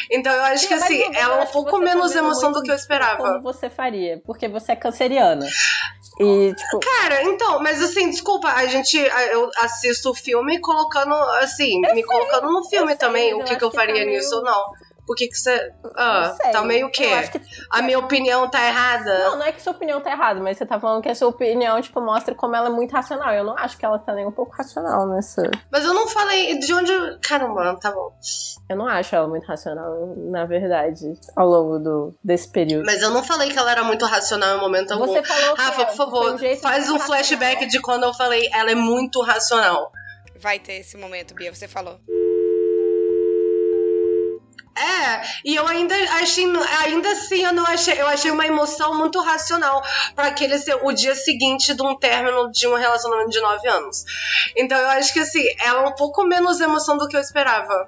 Speaker 2: Então eu acho que assim,
Speaker 3: eu
Speaker 2: ela é um pouco
Speaker 3: tá
Speaker 2: menos emoção do que eu esperava.
Speaker 3: Como você faria, porque você é canceriana. E, tipo,
Speaker 2: Cara, então, mas assim, desculpa, a gente, eu assisto o filme colocando, assim, me colocando no filme
Speaker 3: sei,
Speaker 2: também,
Speaker 3: mas
Speaker 2: o
Speaker 3: eu
Speaker 2: que, que eu
Speaker 3: tá
Speaker 2: faria
Speaker 3: meio-
Speaker 2: nisso ou não. Por que que você, ah, tá meio o quê?
Speaker 3: Eu acho que
Speaker 2: A minha opinião tá errada?
Speaker 3: Não, não é que sua opinião tá errada, mas você tá falando que a sua opinião, tipo, mostra como ela é muito racional. Eu não acho que ela tá nem um pouco racional nessa.
Speaker 2: Mas eu não falei de onde, caramba, tá bom.
Speaker 3: Eu não acho ela muito racional, na verdade, ao longo do, desse período.
Speaker 2: Mas eu não falei que ela era muito racional em momento algum.
Speaker 3: Você falou que
Speaker 2: Rafa,
Speaker 3: é,
Speaker 2: por favor,
Speaker 3: um jeito
Speaker 2: faz um flashback de quando eu falei ela é muito racional.
Speaker 4: vai ter esse momento, Bia, você falou.
Speaker 2: É, e eu ainda achei, ainda assim eu não achei, eu achei uma emoção muito racional para aquele ser o dia seguinte de um término de um relacionamento de nove anos. Então eu acho que assim, ela é um pouco menos emoção do que eu esperava.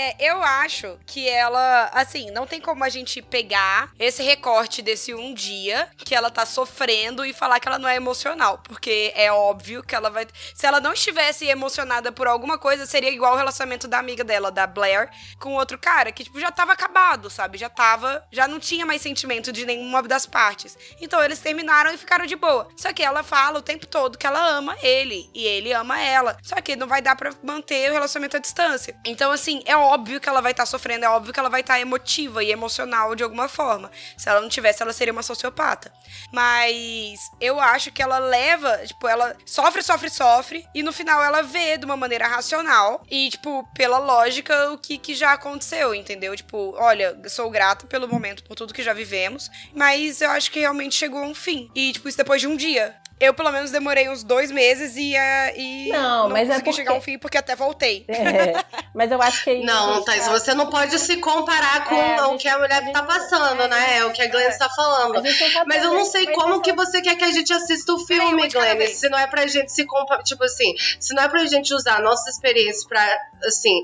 Speaker 4: É, eu acho que ela, assim, não tem como a gente pegar esse recorte desse um dia que ela tá sofrendo e falar que ela não é emocional. Porque é óbvio que ela vai. Se ela não estivesse emocionada por alguma coisa, seria igual o relacionamento da amiga dela, da Blair, com outro cara, que, tipo, já tava acabado, sabe? Já tava. Já não tinha mais sentimento de nenhuma das partes. Então eles terminaram e ficaram de boa. Só que ela fala o tempo todo que ela ama ele. E ele ama ela. Só que não vai dar pra manter o relacionamento à distância. Então, assim, é óbvio que ela vai estar sofrendo, é óbvio que ela vai estar emotiva e emocional de alguma forma. Se ela não tivesse, ela seria uma sociopata. Mas eu acho que ela leva, tipo, ela sofre, sofre, sofre, e no final ela vê de uma maneira racional e, tipo, pela lógica, o que, que já aconteceu, entendeu? Tipo, olha, sou grata pelo momento, por tudo que já vivemos, mas eu acho que realmente chegou a um fim. E, tipo, isso depois de um dia. Eu, pelo menos, demorei uns dois meses e, eh, e
Speaker 3: Não, mas é
Speaker 4: consegui chegar a um
Speaker 3: porque-
Speaker 4: fim porque até voltei.
Speaker 3: É, mas eu acho que. aí
Speaker 2: Não,
Speaker 3: a gente
Speaker 2: Thais,
Speaker 3: tá-
Speaker 2: você não pode se comparar com
Speaker 3: É,
Speaker 2: o que a mulher
Speaker 3: a gente-
Speaker 2: tá passando, né? É o que a Glenn está falando.
Speaker 3: Gente não tá
Speaker 2: Mas eu não
Speaker 3: trazendo-
Speaker 2: sei como que você quer que a gente assista o filme, Glenn. Se não é pra gente se comparar. Tipo assim, se não é pra gente usar a nossa experiência pra assim,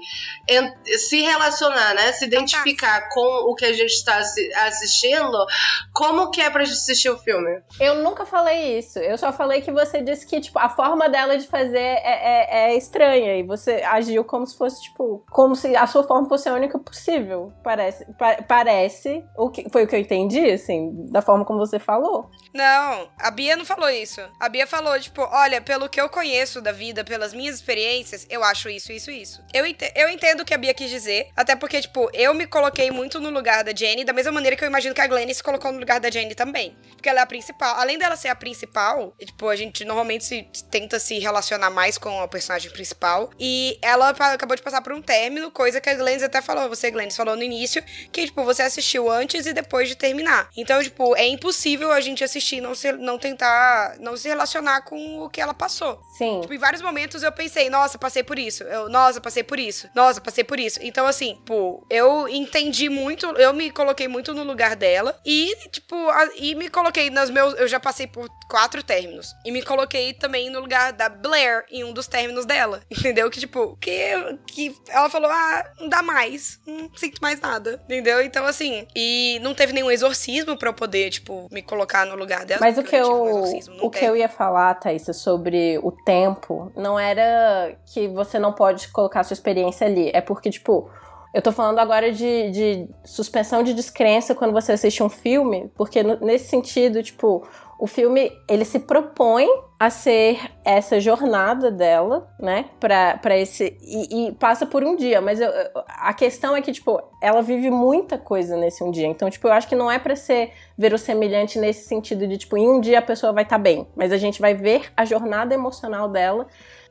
Speaker 2: se relacionar, né? Se identificar com o que a gente está assi- assistindo, como que é pra gente assistir o filme?
Speaker 3: Eu nunca falei isso. Eu só falei que você disse que, tipo, a forma dela de fazer é, é- é estranha. E você agiu como se fosse, tipo, como se a sua forma fosse a única possível. Parece. pa- parece. O que, foi o que eu entendi, assim, da forma como você falou.
Speaker 4: Não, a Bia não falou isso. A Bia falou, tipo, olha, pelo que eu conheço da vida, pelas minhas experiências, eu acho isso, isso, isso. Eu, eu entendo o que a Bia quis dizer, até porque, tipo, eu me coloquei muito no lugar da Jenny, da mesma maneira que eu imagino que a Glenn se colocou no lugar da Jenny também. Porque ela é a principal. Além dela ser a principal, tipo, a gente normalmente se, tenta se relacionar mais com a personagem principal. E ela acabou de passar por um término, coisa que a Glenn até falou, você, Glenn, falou no início, que, tipo, você assistiu antes e depois de terminar. Então, tipo, é impossível a gente assistir e não, se, não tentar, não se relacionar com o que ela passou.
Speaker 3: Sim.
Speaker 4: Tipo, em vários momentos eu pensei, nossa, passei por isso. Eu, nossa, passei por isso. Nossa, passei por isso. Então, assim, pô, eu entendi muito, eu me coloquei muito no lugar dela e, tipo, a- e me coloquei nos meus. Eu já passei por quatro términos. E me coloquei também no lugar da Blair em um dos términos dela. Entendeu? Que, tipo, que, que ela falou, ah, não dá mais. Não sinto mais nada. Entendeu? Então, assim, e não teve nenhum exorcismo pra eu poder, tipo, me colocar no lugar dela.
Speaker 3: Mas o que
Speaker 4: eu um
Speaker 3: o que eu ia falar, Thaís, sobre o tempo, não era que você não pode colocar sua experiência ali. É porque, tipo, eu tô falando agora de, de suspensão de descrença quando você assiste um filme, porque no- nesse sentido, tipo, o filme, ele se propõe a ser essa jornada dela, né, pra, pra esse... E, e passa por um dia, mas eu- a questão é que, tipo, ela vive muita coisa nesse um dia. Então, tipo, eu acho que não é pra ser verossemelhante nesse sentido de, tipo, em um dia a pessoa vai estar bem, mas a gente vai ver a jornada emocional dela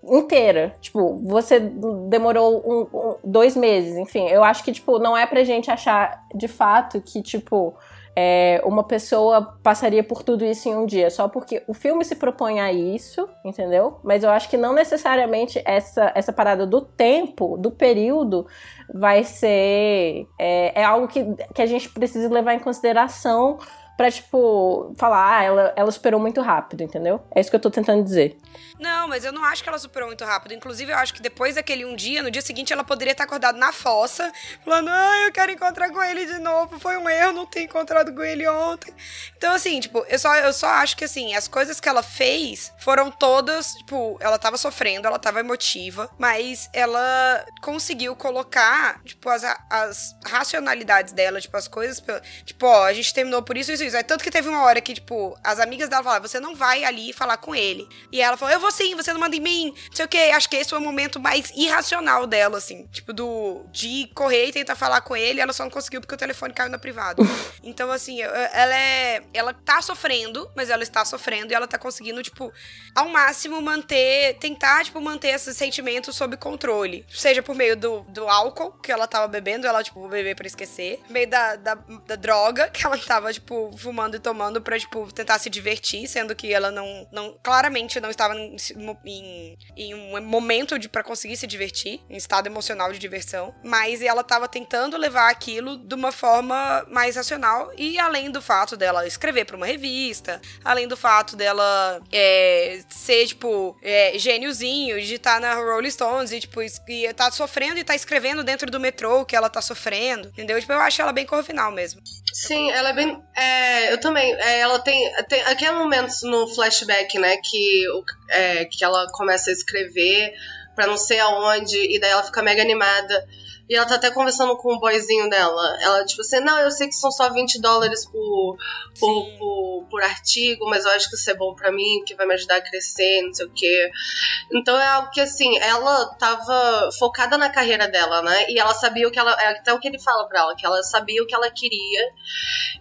Speaker 3: inteira. Tipo, você demorou um- um- dois meses, enfim. Eu acho que, tipo, não é pra gente achar de fato que, tipo, é, uma pessoa passaria por tudo isso em um dia, só porque o filme se propõe a isso, entendeu? Mas eu acho que não necessariamente essa, essa parada do tempo, do período, vai ser. É, é algo que, que a gente precisa levar em consideração pra, tipo, falar, ah, ela, ela superou muito rápido, entendeu? É isso que eu tô tentando dizer.
Speaker 4: Não, mas eu não acho que ela superou muito rápido. Inclusive, eu acho que depois daquele um dia, no dia seguinte, ela poderia estar acordada na fossa, falando, ah, eu quero encontrar com ele de novo. Foi um erro não ter encontrado com ele ontem. Então, assim, tipo, eu só, eu só acho que, assim, as coisas que ela fez foram todas, tipo, ela tava sofrendo, ela tava emotiva, mas ela conseguiu colocar, tipo, as, as racionalidades dela, tipo, as coisas, tipo, ó, a gente terminou por isso, isso, isso. É tanto que teve uma hora que, tipo, as amigas dela falaram, você não vai ali falar com ele. E ela falou, eu vou sim, você não manda em mim, não sei o quê. Acho que esse foi o momento mais irracional dela, assim. Tipo, do de correr e tentar falar com ele, ela só não conseguiu porque o telefone caiu na privada. então, assim, ela é. Ela tá sofrendo, mas ela está sofrendo e ela tá conseguindo, tipo, ao máximo manter. Tentar, tipo, manter esses sentimentos sob controle. Seja por meio do, do álcool que ela tava bebendo, ela, tipo, vou beber pra esquecer. Por meio da, da, da droga que ela tava, tipo, fumando e tomando pra, tipo, tentar se divertir, sendo que ela não. não claramente não estava em, em, em um momento de para conseguir se divertir, em estado emocional de diversão. Mas ela tava tentando levar aquilo de uma forma mais racional. E além do fato dela escrever pra uma revista, além do fato dela é, ser, tipo, é, gêniozinho, de estar na Rolling Stones e, tipo, e tá sofrendo e tá escrevendo dentro do metrô que ela tá sofrendo. Entendeu? Tipo, eu acho ela bem corvinal mesmo.
Speaker 2: Sim, ela é bem. é, eu também. é, ela tem, tem. Momentos no flashback, né? Que, é, que ela começa a escrever pra não sei aonde, e daí ela fica mega animada. E ela tá até conversando com o boyzinho dela. Ela, tipo assim, não, eu sei que são só 20 dólares por, por, por, por artigo, mas eu acho que isso é bom pra mim, que vai me ajudar a crescer, não sei o quê. Então é algo que, assim, ela tava focada na carreira dela, né? E ela sabia o que ela. É até o que ele fala pra ela, que ela sabia o que ela queria.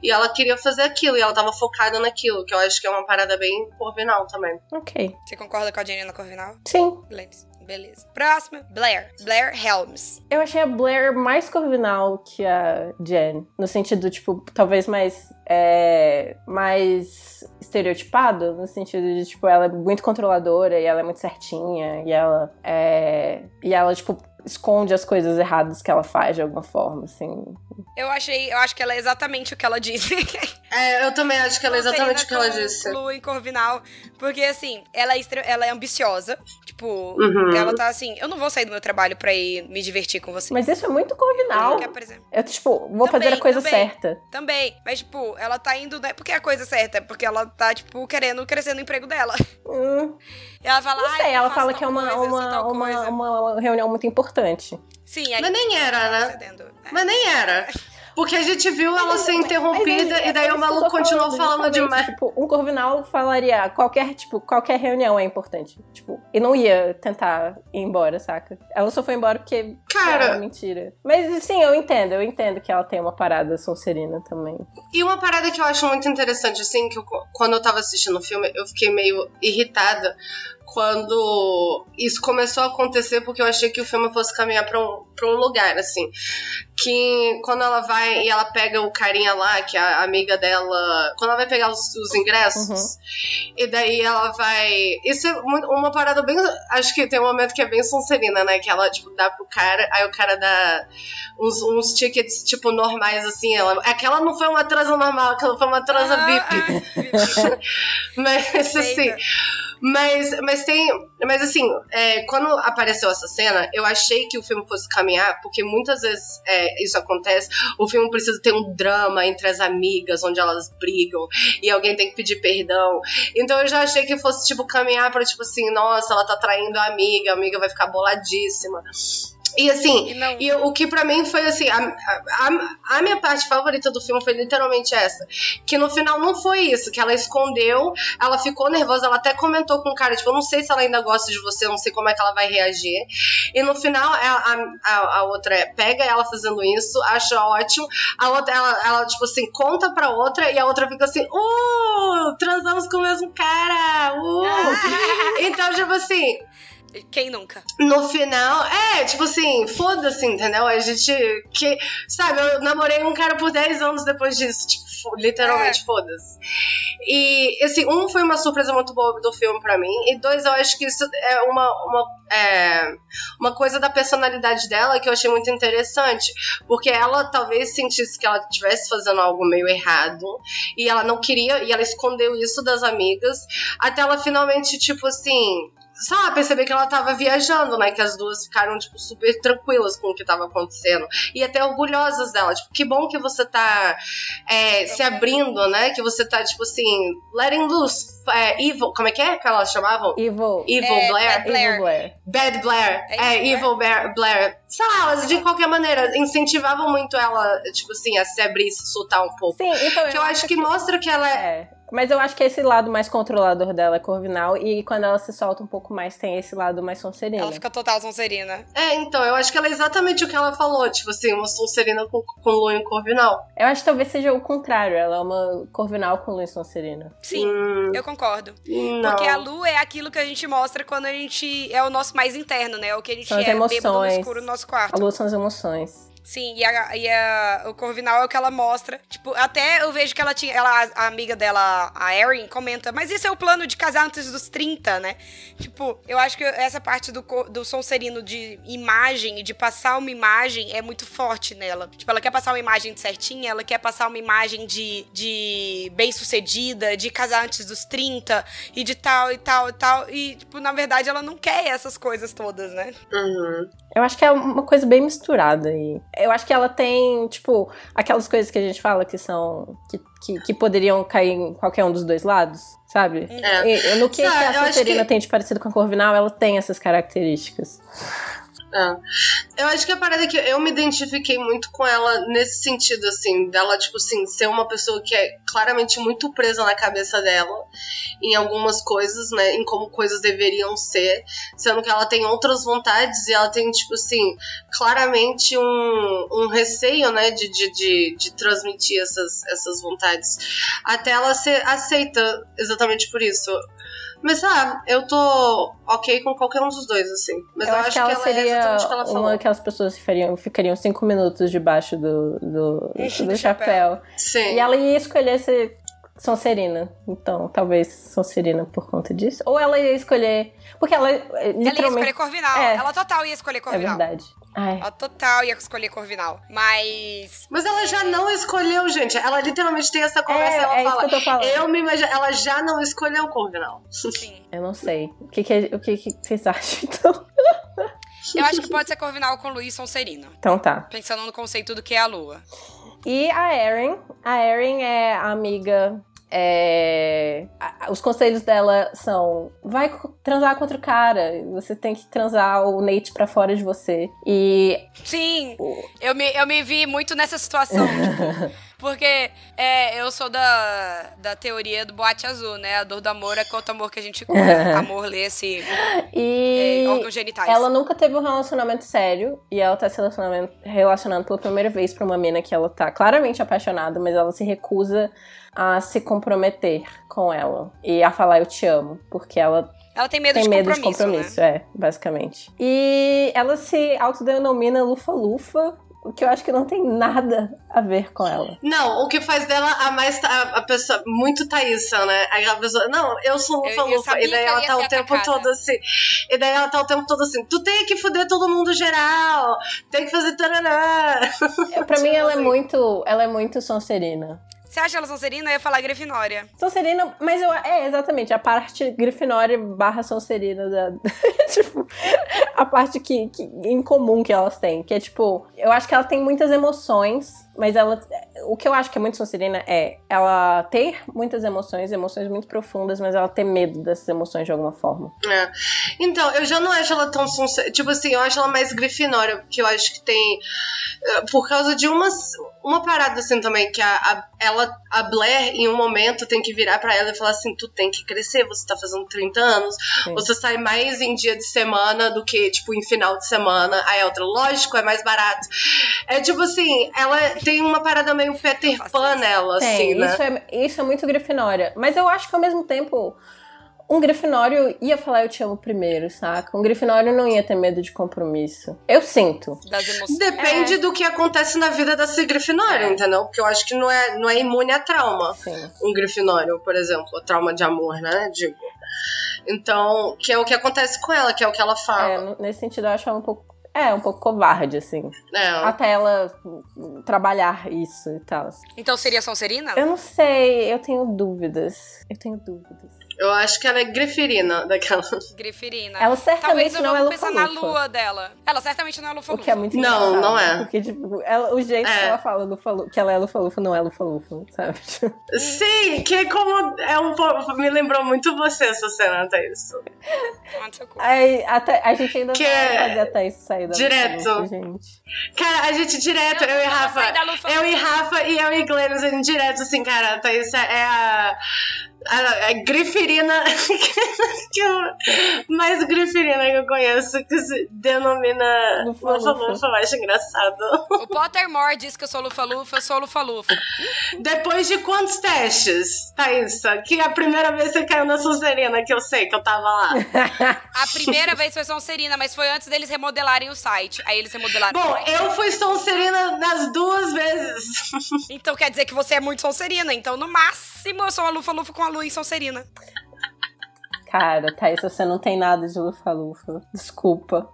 Speaker 2: E ela queria fazer aquilo, e ela tava focada naquilo, que eu acho que é uma parada bem corvinal também.
Speaker 3: Ok.
Speaker 4: Você concorda com a Jenny na Corvinal?
Speaker 3: Sim.
Speaker 4: Glennis. Beleza. Próxima, Blair. Blair Helms.
Speaker 3: Eu achei a Blair mais corvinal que a Jen. No sentido, tipo, talvez mais. É, mais estereotipado. No sentido de, tipo, ela é muito controladora e ela é muito certinha. E ela é. E ela, tipo. Esconde as coisas erradas que ela faz de alguma forma, assim.
Speaker 4: Eu achei, eu acho que ela é exatamente o que ela disse.
Speaker 2: É, eu também acho que ela é exatamente o que ela disse.
Speaker 4: Lu em Corvinal. Porque, assim, ela é, extre- ela é ambiciosa. Tipo,
Speaker 2: Uhum.
Speaker 4: ela tá assim, eu não vou sair do meu trabalho pra ir me divertir com você.
Speaker 3: Mas isso é muito corvinal.
Speaker 4: Quer, por exemplo,
Speaker 3: Eu, tipo, vou fazer a
Speaker 4: Também,
Speaker 3: coisa
Speaker 4: também.
Speaker 3: certa.
Speaker 4: Também. Mas, tipo, ela tá indo, não é porque é a coisa certa, é porque ela tá, tipo, querendo crescer no emprego dela.
Speaker 3: Hum,
Speaker 4: ela fala,
Speaker 3: não
Speaker 4: "Ai,
Speaker 3: sei, ela fala que é uma, uma, uma,
Speaker 4: coisa."
Speaker 3: uma reunião muito importante.
Speaker 4: Sim, aí
Speaker 2: Mas nem era, né?
Speaker 4: cedendo. É.
Speaker 2: Mas nem era. Porque a gente viu ela ser interrompida
Speaker 3: Mas é-
Speaker 2: e daí
Speaker 3: é
Speaker 2: o maluco continuou falando
Speaker 3: justamente,
Speaker 2: demais.
Speaker 3: Tipo, um corvinal falaria qualquer, tipo, qualquer reunião é importante. Tipo, e não ia tentar ir embora, saca? Ela só foi embora porque
Speaker 2: Cara.
Speaker 3: era mentira. Mas sim, eu entendo, eu entendo que ela tem uma parada sonserina também.
Speaker 2: E uma parada que eu acho muito interessante, assim, que eu- quando eu tava assistindo o filme, eu fiquei meio irritada quando isso começou a acontecer, porque eu achei que o filme fosse caminhar pra um, pra um lugar, assim. Que quando ela vai e ela pega o carinha lá, que é a amiga dela. Quando ela vai pegar os, os ingressos, e daí ela vai. Isso é uma parada bem. Acho que tem um momento que é bem Sonserina, né? Que ela, tipo, dá pro cara, aí o cara dá uns, uns tickets, tipo, normais, assim. Ela, aquela não foi uma transa normal, aquela foi uma transa
Speaker 4: Ah,
Speaker 2: VIP. Mas, assim. Mas, mas tem. Mas assim, é, quando apareceu essa cena, eu achei que o filme fosse caminhar, porque muitas vezes é, isso acontece. O filme precisa ter um drama entre as amigas, onde elas brigam, e alguém tem que pedir perdão. Então eu já achei que fosse, tipo, caminhar pra, tipo assim, nossa, ela tá traindo a amiga, a amiga vai ficar boladíssima. E assim,
Speaker 4: E não-
Speaker 2: e o que pra mim foi assim, a, a, a minha parte favorita do filme foi literalmente essa. Que no final não foi isso, que ela escondeu, ela ficou nervosa, ela até comentou com o cara, tipo, eu não sei se ela ainda gosta de você, eu não sei como é que ela vai reagir. E no final, a, a, a- outra pega ela fazendo isso, acha ótimo, a outra, ela, ela, tipo assim, conta pra outra, e a outra fica assim, uh, transamos com o mesmo cara, uh. Então, tipo assim,
Speaker 4: Quem nunca?
Speaker 2: no final, é, tipo assim, foda-se, entendeu? A gente. Que, sabe, eu namorei um cara por 10 anos depois disso, tipo, literalmente,
Speaker 4: É.
Speaker 2: foda-se. E, assim, um, foi uma surpresa muito boa do filme pra mim, e dois, eu acho que isso é uma, uma, é, uma coisa da personalidade dela que eu achei muito interessante, porque ela talvez sentisse que ela estivesse fazendo algo meio errado, e ela não queria, e ela escondeu isso das amigas, até ela finalmente, tipo assim, sei lá, perceber que ela tava viajando, né? Que as duas ficaram, tipo, super tranquilas com o que tava acontecendo. E até orgulhosas dela. Tipo, que bom que você tá é, se abrindo, né? Que você tá, tipo assim, letting loose. É, evil, como é que é que elas chamavam?
Speaker 3: Evil.
Speaker 2: Evil
Speaker 4: É,
Speaker 2: Blair.
Speaker 4: Bad Blair.
Speaker 3: Evil Blair.
Speaker 2: Bad Blair.
Speaker 4: É
Speaker 2: É,
Speaker 4: Evil
Speaker 2: Evil Blair. Blair. Sei lá, elas de qualquer maneira incentivavam muito ela, tipo assim, a se abrir e se soltar um pouco.
Speaker 3: Sim, então
Speaker 2: Que eu acho que mostra que ela é.
Speaker 3: É. Mas eu acho que esse lado mais controlador dela é Corvinal, e quando ela se solta um pouco mais, tem esse lado mais Sonserina.
Speaker 4: Ela fica total Sonserina.
Speaker 2: É, então, eu acho que ela é exatamente o que ela falou, tipo assim, uma Sonserina com, com Lu e Corvinal.
Speaker 3: Eu acho que talvez seja o contrário, ela é uma Corvinal com luz Sonserina.
Speaker 4: Sim,
Speaker 2: Hum,
Speaker 4: eu concordo.
Speaker 2: não.
Speaker 4: Porque a Lu é aquilo que a gente mostra quando a gente. É o nosso mais interno, né? É o que a gente
Speaker 3: São as
Speaker 4: é bêbado no
Speaker 3: emoções.
Speaker 4: escuro do nosso
Speaker 3: A
Speaker 4: quarto.
Speaker 3: luz são as emoções.
Speaker 4: Sim, e, a, e a- o Corvinal é o que ela mostra. Tipo, até eu vejo que ela tinha. Ela, a amiga dela, a Erin, comenta, mas isso é o plano de casar antes dos 30, né? Tipo, eu acho que essa parte do, do Sonserino de imagem e de passar uma imagem é muito forte nela. Tipo, ela quer passar uma imagem certinha, ela quer passar uma imagem de, de bem-sucedida, de casar antes dos 30 e de tal e tal e tal. E, tipo, na verdade, ela não quer essas coisas todas, né?
Speaker 2: Uhum.
Speaker 3: Eu acho que é uma coisa bem misturada aí. Eu acho que ela tem, tipo, aquelas coisas que a gente fala que são. que, que, que poderiam cair em qualquer um dos dois lados, sabe?
Speaker 2: É.
Speaker 3: E, no que, que a Sonserina
Speaker 2: que-
Speaker 3: tem de parecido com a Corvinal, ela tem essas características.
Speaker 2: É. Eu acho que a parada é que eu me identifiquei muito com ela nesse sentido, assim, dela, tipo assim, ser uma pessoa que é claramente muito presa na cabeça dela em algumas coisas, né, em como coisas deveriam ser, sendo que ela tem outras vontades e ela tem, tipo assim, claramente um, um receio, né, de, de, de, de transmitir essas, essas vontades. Até ela ser aceita exatamente por isso. Mas, sabe, eu tô ok com qualquer um dos dois, assim. Mas eu,
Speaker 3: eu acho que ela
Speaker 2: é
Speaker 3: seria
Speaker 2: exatamente o que ela falou.
Speaker 3: uma daquelas pessoas que fariam, ficariam cinco minutos debaixo do, do, do,
Speaker 4: Do
Speaker 3: chapéu.
Speaker 2: Sim.
Speaker 3: E ela ia escolher ser Sonserina. Então, talvez Sonserina por conta disso. Ou ela ia escolher. Porque ela eh,
Speaker 4: Ela ia
Speaker 3: literalmente.
Speaker 4: escolher Corvinal.
Speaker 3: É.
Speaker 4: Ela total ia escolher
Speaker 3: É
Speaker 4: Corvinal.
Speaker 3: verdade. Ai.
Speaker 4: Ela total ia escolher Corvinal. Mas.
Speaker 2: Mas ela já não escolheu, gente. Ela literalmente tem essa conversa
Speaker 3: É,
Speaker 2: e ela
Speaker 3: é isso
Speaker 2: fala.
Speaker 3: que eu tô falando.
Speaker 2: Eu me imagino. Ela já não escolheu Corvinal.
Speaker 4: Sim.
Speaker 3: Eu não sei. O que, que, é- o que, que vocês acham, então?
Speaker 4: Eu acho que pode ser Corvinal com Luiz Sonserina.
Speaker 3: Então tá.
Speaker 4: Pensando no conceito do que é a lua.
Speaker 3: E a Erin. A Erin é a amiga. É, Os conselhos dela são: vai transar com outro cara. Você tem que transar o Nate pra fora de você. E.
Speaker 4: Sim, eu me, eu me vi muito nessa situação. tipo, porque é, eu sou da, da teoria do boate azul, né? A dor do amor é quanto amor que a gente cura. amor lê-se
Speaker 3: E
Speaker 4: é, órgãos genitais.
Speaker 3: ela nunca teve um relacionamento sério e ela tá se relacionando, relacionando pela primeira vez pra uma mina que ela tá claramente apaixonada, mas ela se recusa a se comprometer com ela e a falar eu te amo, porque ela
Speaker 4: Ela tem medo,
Speaker 3: tem
Speaker 4: de,
Speaker 3: medo
Speaker 4: compromisso,
Speaker 3: de compromisso, é, basicamente. E ela se autodenomina Lufa-Lufa, o que eu acho que não tem nada a ver com ela.
Speaker 2: Não, o que faz dela a mais. A, a pessoa muito Thaísa, né? Aí a pessoa. Não, eu sou lufa-lufa.
Speaker 4: sabia
Speaker 2: E daí ela tá o tempo
Speaker 4: atacada.
Speaker 2: todo assim. E daí ela tá o tempo todo assim. Tu tem que foder todo mundo geral. Tem que fazer tarará.
Speaker 3: Pra mim ela é muito, ela é muito Sonserina.
Speaker 4: Você acha ela Sonserina? Eu ia falar Grifinória.
Speaker 3: Sonserina, mas eu, é exatamente a parte Grifinória barra Sonserina da, tipo, a parte que, que em comum que elas têm, que é tipo, eu acho que ela tem muitas emoções, mas ela o que eu acho que é muito Sonserina é ela ter muitas emoções, emoções muito profundas, mas ela ter medo dessas emoções de alguma forma.
Speaker 2: É. Então, eu já não acho ela tão. sonse- Tipo assim, eu acho ela mais Grifinória, porque eu acho que tem. eh, Por causa de uma, uma parada assim também, que a, a- ela, a Blair, em um momento, tem que virar pra ela e falar assim: tu tem que crescer, você tá fazendo 30 anos,
Speaker 3: Sim.
Speaker 2: você sai mais em dia de semana do que, tipo, em final de semana. Aí a outra, lógico, é mais barato. É tipo assim, ela tem uma parada meio Peter Pan nela,
Speaker 3: Tem,
Speaker 2: assim, né?
Speaker 3: isso, é, isso é muito Grifinória. Mas eu acho que ao mesmo tempo, um Grifinório ia falar eu te amo primeiro, saca? Um Grifinório não ia ter medo de compromisso. Eu sinto.
Speaker 4: Das emoções.
Speaker 2: Depende do que acontece na vida dessa Grifinória, entendeu? Porque eu acho que não é, não é imune a trauma.
Speaker 3: Sim.
Speaker 2: Um Grifinório, por exemplo, trauma de amor, né? Digo. Então, que é o que acontece com ela, que é o que ela
Speaker 3: É,
Speaker 2: fala.
Speaker 3: n- nesse sentido, eu acho ela um pouco. É, um pouco covarde, assim.
Speaker 2: É.
Speaker 3: Até ela trabalhar isso e tal.
Speaker 4: Então seria Sonserina?
Speaker 3: Eu não sei, eu tenho dúvidas. Eu tenho dúvidas.
Speaker 2: Eu acho que ela é Griferina daquela.
Speaker 4: Grifirina.
Speaker 3: Ela certamente
Speaker 4: Talvez eu
Speaker 3: não é
Speaker 4: pensar na lua dela. Ela certamente não é lufa
Speaker 3: O que é muito
Speaker 2: Não, não é.
Speaker 3: Porque, tipo, ela- o jeito que
Speaker 2: É.
Speaker 3: ela fala lufa, que ela é lufa-lufa não é lufa-lufa, sabe? Tipo,
Speaker 2: Sim, que é como. É um. Me lembrou muito você essa cena, Thaís.
Speaker 3: Aí, até, a gente ainda
Speaker 2: Que
Speaker 3: vai
Speaker 2: é
Speaker 3: fazer até isso sair da
Speaker 2: direto.
Speaker 3: lufa-lufa, gente.
Speaker 2: Cara, a gente direto, eu, e Rafa. Eu e Rafa e eu e Glenn, a gente direto, assim, cara, a Thaís é a. A, a griferina que eu, mais griferina que eu conheço que se denomina
Speaker 4: Lufa-lufa.
Speaker 2: Lufa-Lufa, eu acho engraçado.
Speaker 4: O Pottermore diz que eu sou lufa-lufa, eu sou lufa-lufa.
Speaker 2: Depois de quantos testes, Thaísa? Que a primeira vez você caiu na Sonserina, que eu sei que eu tava lá.
Speaker 4: A primeira vez foi Sonserina, mas foi antes deles remodelarem o site. Aí eles remodelaram.
Speaker 2: Bom, eu fui Sonserina nas duas vezes.
Speaker 4: Então quer dizer que você é muito Sonserina. Então, no máximo, eu sou uma lufa-lufa com a Lu em Sonserina.
Speaker 3: Cara, Thaís, você não tem nada de lufa-lufa. Desculpa.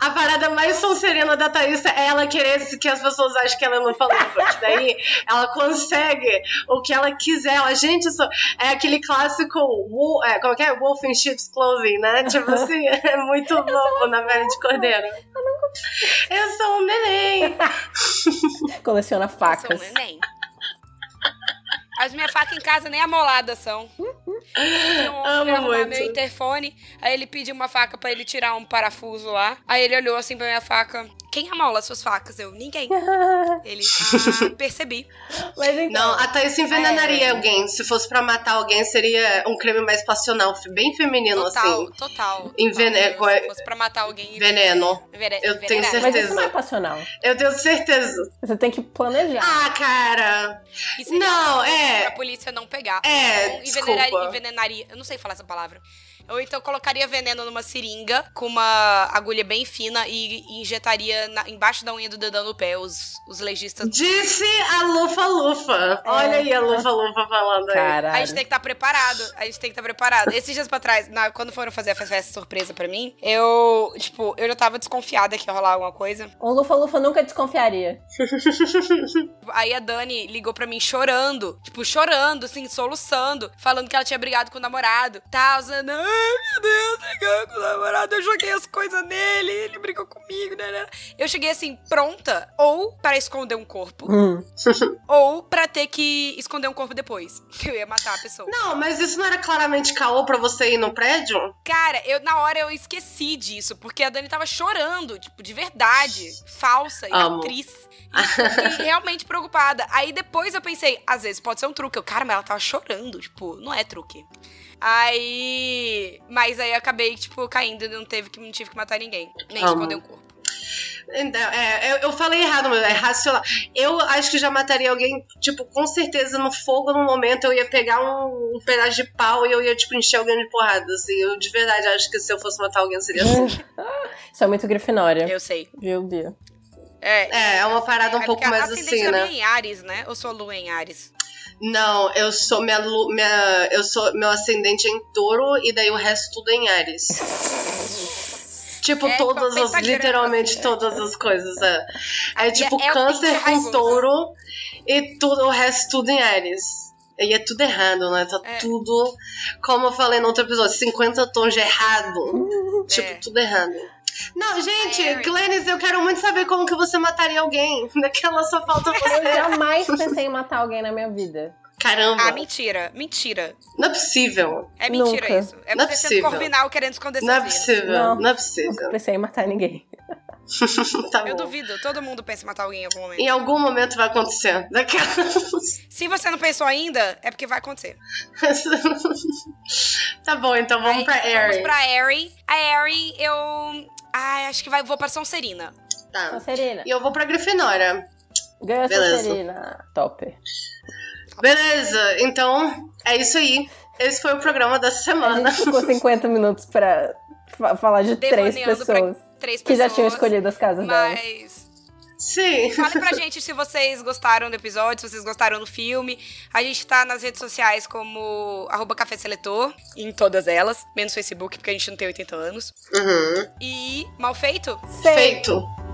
Speaker 2: A parada mais sonserina da Thaísa é ela querer que as pessoas achem que ela é lufa-lufa. daí ela consegue o que ela quiser. Ela, gente, isso é aquele clássico é, é é? Wolf in Sheep's Clothing, né? Tipo assim, é muito lobo na velha de cordeiro. Eu sou um neném.
Speaker 3: Coleciona
Speaker 4: Sou
Speaker 3: facas.
Speaker 4: neném. As minhas facas em casa nem amoladas são. Um
Speaker 2: Amo
Speaker 4: homem arrumar
Speaker 2: muito.
Speaker 4: meu interfone, aí ele pediu uma faca pra ele tirar um parafuso lá. Aí ele olhou assim pra minha faca. Quem amola suas facas? Eu, ninguém. Ele, ah, percebi.
Speaker 3: Mas então,
Speaker 2: Não, a Thaís envenenaria
Speaker 4: É.
Speaker 2: alguém. Se fosse pra matar alguém, seria um crime mais passional, bem feminino,
Speaker 4: Total,
Speaker 2: assim.
Speaker 4: total. Total. Se fosse pra matar alguém.
Speaker 2: Veneno.
Speaker 4: Vene-
Speaker 2: Eu tenho
Speaker 4: envenenar.
Speaker 3: Mas
Speaker 2: certeza.
Speaker 3: isso não é passional.
Speaker 2: Eu tenho certeza.
Speaker 3: Você tem que planejar.
Speaker 2: Ah, cara.
Speaker 4: E seria
Speaker 2: Não,
Speaker 4: pra
Speaker 2: é.
Speaker 4: polícia não pegar.
Speaker 2: É,
Speaker 4: Então, envenenaria, envenenaria. Eu não sei falar essa palavra. Ou então colocaria veneno numa seringa com uma agulha bem fina e injetaria na- embaixo da unha do dedão no pé os, os legistas.
Speaker 2: Disse a Lufa Lufa. Olha aí a Lufa Lufa falando aí.
Speaker 4: A gente tem que estar preparado. A gente tem que estar preparado. Esses dias pra trás, na- quando foram fazer a festa surpresa pra mim, eu, tipo, eu já tava desconfiada que ia rolar alguma coisa.
Speaker 3: Um lufa-lufa nunca desconfiaria.
Speaker 4: Aí a Dani ligou pra mim chorando, tipo, chorando, assim, soluçando, falando que ela tinha brigado com o namorado. Tal, usando, ai meu Deus, brigou com o namorado, eu joguei as coisas nele, ele brigou comigo, né? né. Eu cheguei assim, pronta, ou para esconder um corpo, ou pra ter que esconder um corpo depois. Que eu ia matar a pessoa.
Speaker 2: Não, mas isso não era claramente caô pra você ir no prédio?
Speaker 4: Cara, eu na hora eu esqueci disso, porque a Dani tava chorando, tipo, de verdade, falsa e
Speaker 2: Amo.
Speaker 4: atriz. E realmente preocupada. Aí depois eu pensei, às vezes pode ser um truque. Eu, cara, mas ela tava chorando, tipo, não é truque. Aí. Mas aí eu acabei, tipo, caindo e não, teve que, não tive que matar ninguém. Nem
Speaker 2: Amo.
Speaker 4: esconder um corpo.
Speaker 2: Então, é, eu, eu falei errado, mas é racional. Eu acho que já mataria alguém, tipo, com certeza no fogo no momento eu ia pegar um, um pedaço de pau e eu ia, tipo, encher alguém de porrada. Assim, eu de verdade acho que se eu fosse matar alguém seria assim.
Speaker 3: Isso é muito Grifinória.
Speaker 4: Eu sei.
Speaker 3: Viu, Bia?
Speaker 4: É,
Speaker 2: É, é uma parada um
Speaker 4: é
Speaker 2: pouco
Speaker 4: a
Speaker 2: mais assim, né?
Speaker 4: minha em Ares, né? Eu sou lua em Ares.
Speaker 2: Não, eu sou minha, minha eu sou meu ascendente é em Touro e daí o resto tudo é em Ares. tipo
Speaker 4: É,
Speaker 2: todas
Speaker 4: tipo,
Speaker 2: as literalmente
Speaker 4: assim, é.
Speaker 2: todas as coisas, é. Aí tipo
Speaker 4: é o
Speaker 2: câncer com
Speaker 4: raivoso.
Speaker 2: Touro e tudo o resto tudo em Ares. E é tudo errado, né? Tá
Speaker 4: É.
Speaker 2: tudo, como eu falei no outro episódio, 50 tons de errado. tipo,
Speaker 4: É.
Speaker 2: tudo errado. Não, gente,
Speaker 4: Harry.
Speaker 2: Glennis, eu quero muito saber como que você mataria alguém. Daquela só falta
Speaker 3: Eu
Speaker 2: você.
Speaker 3: jamais pensei em matar alguém na minha vida.
Speaker 2: Caramba,
Speaker 4: Ah, mentira. Mentira.
Speaker 2: não é possível.
Speaker 4: É mentira
Speaker 3: Nunca.
Speaker 4: isso. É
Speaker 2: Não é
Speaker 4: você sendo
Speaker 2: possível.
Speaker 4: corvinal querendo esconder
Speaker 2: Não é possível,
Speaker 3: Não.
Speaker 2: não é
Speaker 3: Nunca
Speaker 2: possível.
Speaker 3: pensei em matar ninguém.
Speaker 2: tá
Speaker 4: Eu
Speaker 2: bom.
Speaker 4: duvido. Todo mundo pensa em matar alguém em algum momento.
Speaker 2: Em algum momento vai acontecer. Daquelas.
Speaker 4: Se você não pensou ainda, é porque vai acontecer.
Speaker 2: tá bom, então vamos
Speaker 4: Aí,
Speaker 2: pra
Speaker 4: Vamos
Speaker 2: Aerie.
Speaker 4: pra Harry. A Harry, eu... Ai, acho que vai, vou pra Sonserina.
Speaker 2: Tá.
Speaker 3: Sonserina.
Speaker 2: E eu vou pra Grifinória.
Speaker 3: Ganha
Speaker 2: Beleza.
Speaker 3: Sonserina. Top.
Speaker 2: Beleza, então é isso aí. Esse foi o programa da
Speaker 3: A
Speaker 2: semana.
Speaker 3: gente ficou 50 minutos pra fa- falar de três
Speaker 4: Devaneando
Speaker 3: pessoas
Speaker 4: Três
Speaker 3: que já
Speaker 4: pessoas.
Speaker 3: tinham escolhido as casas delas.
Speaker 2: Sim.
Speaker 4: Fale pra gente se vocês gostaram do episódio, se vocês gostaram do filme. A gente tá nas redes sociais como arroba Café Seletor, em todas elas, menos Facebook, porque a gente não tem 80 anos.
Speaker 2: Uhum.
Speaker 4: E mal feito?
Speaker 2: Feito.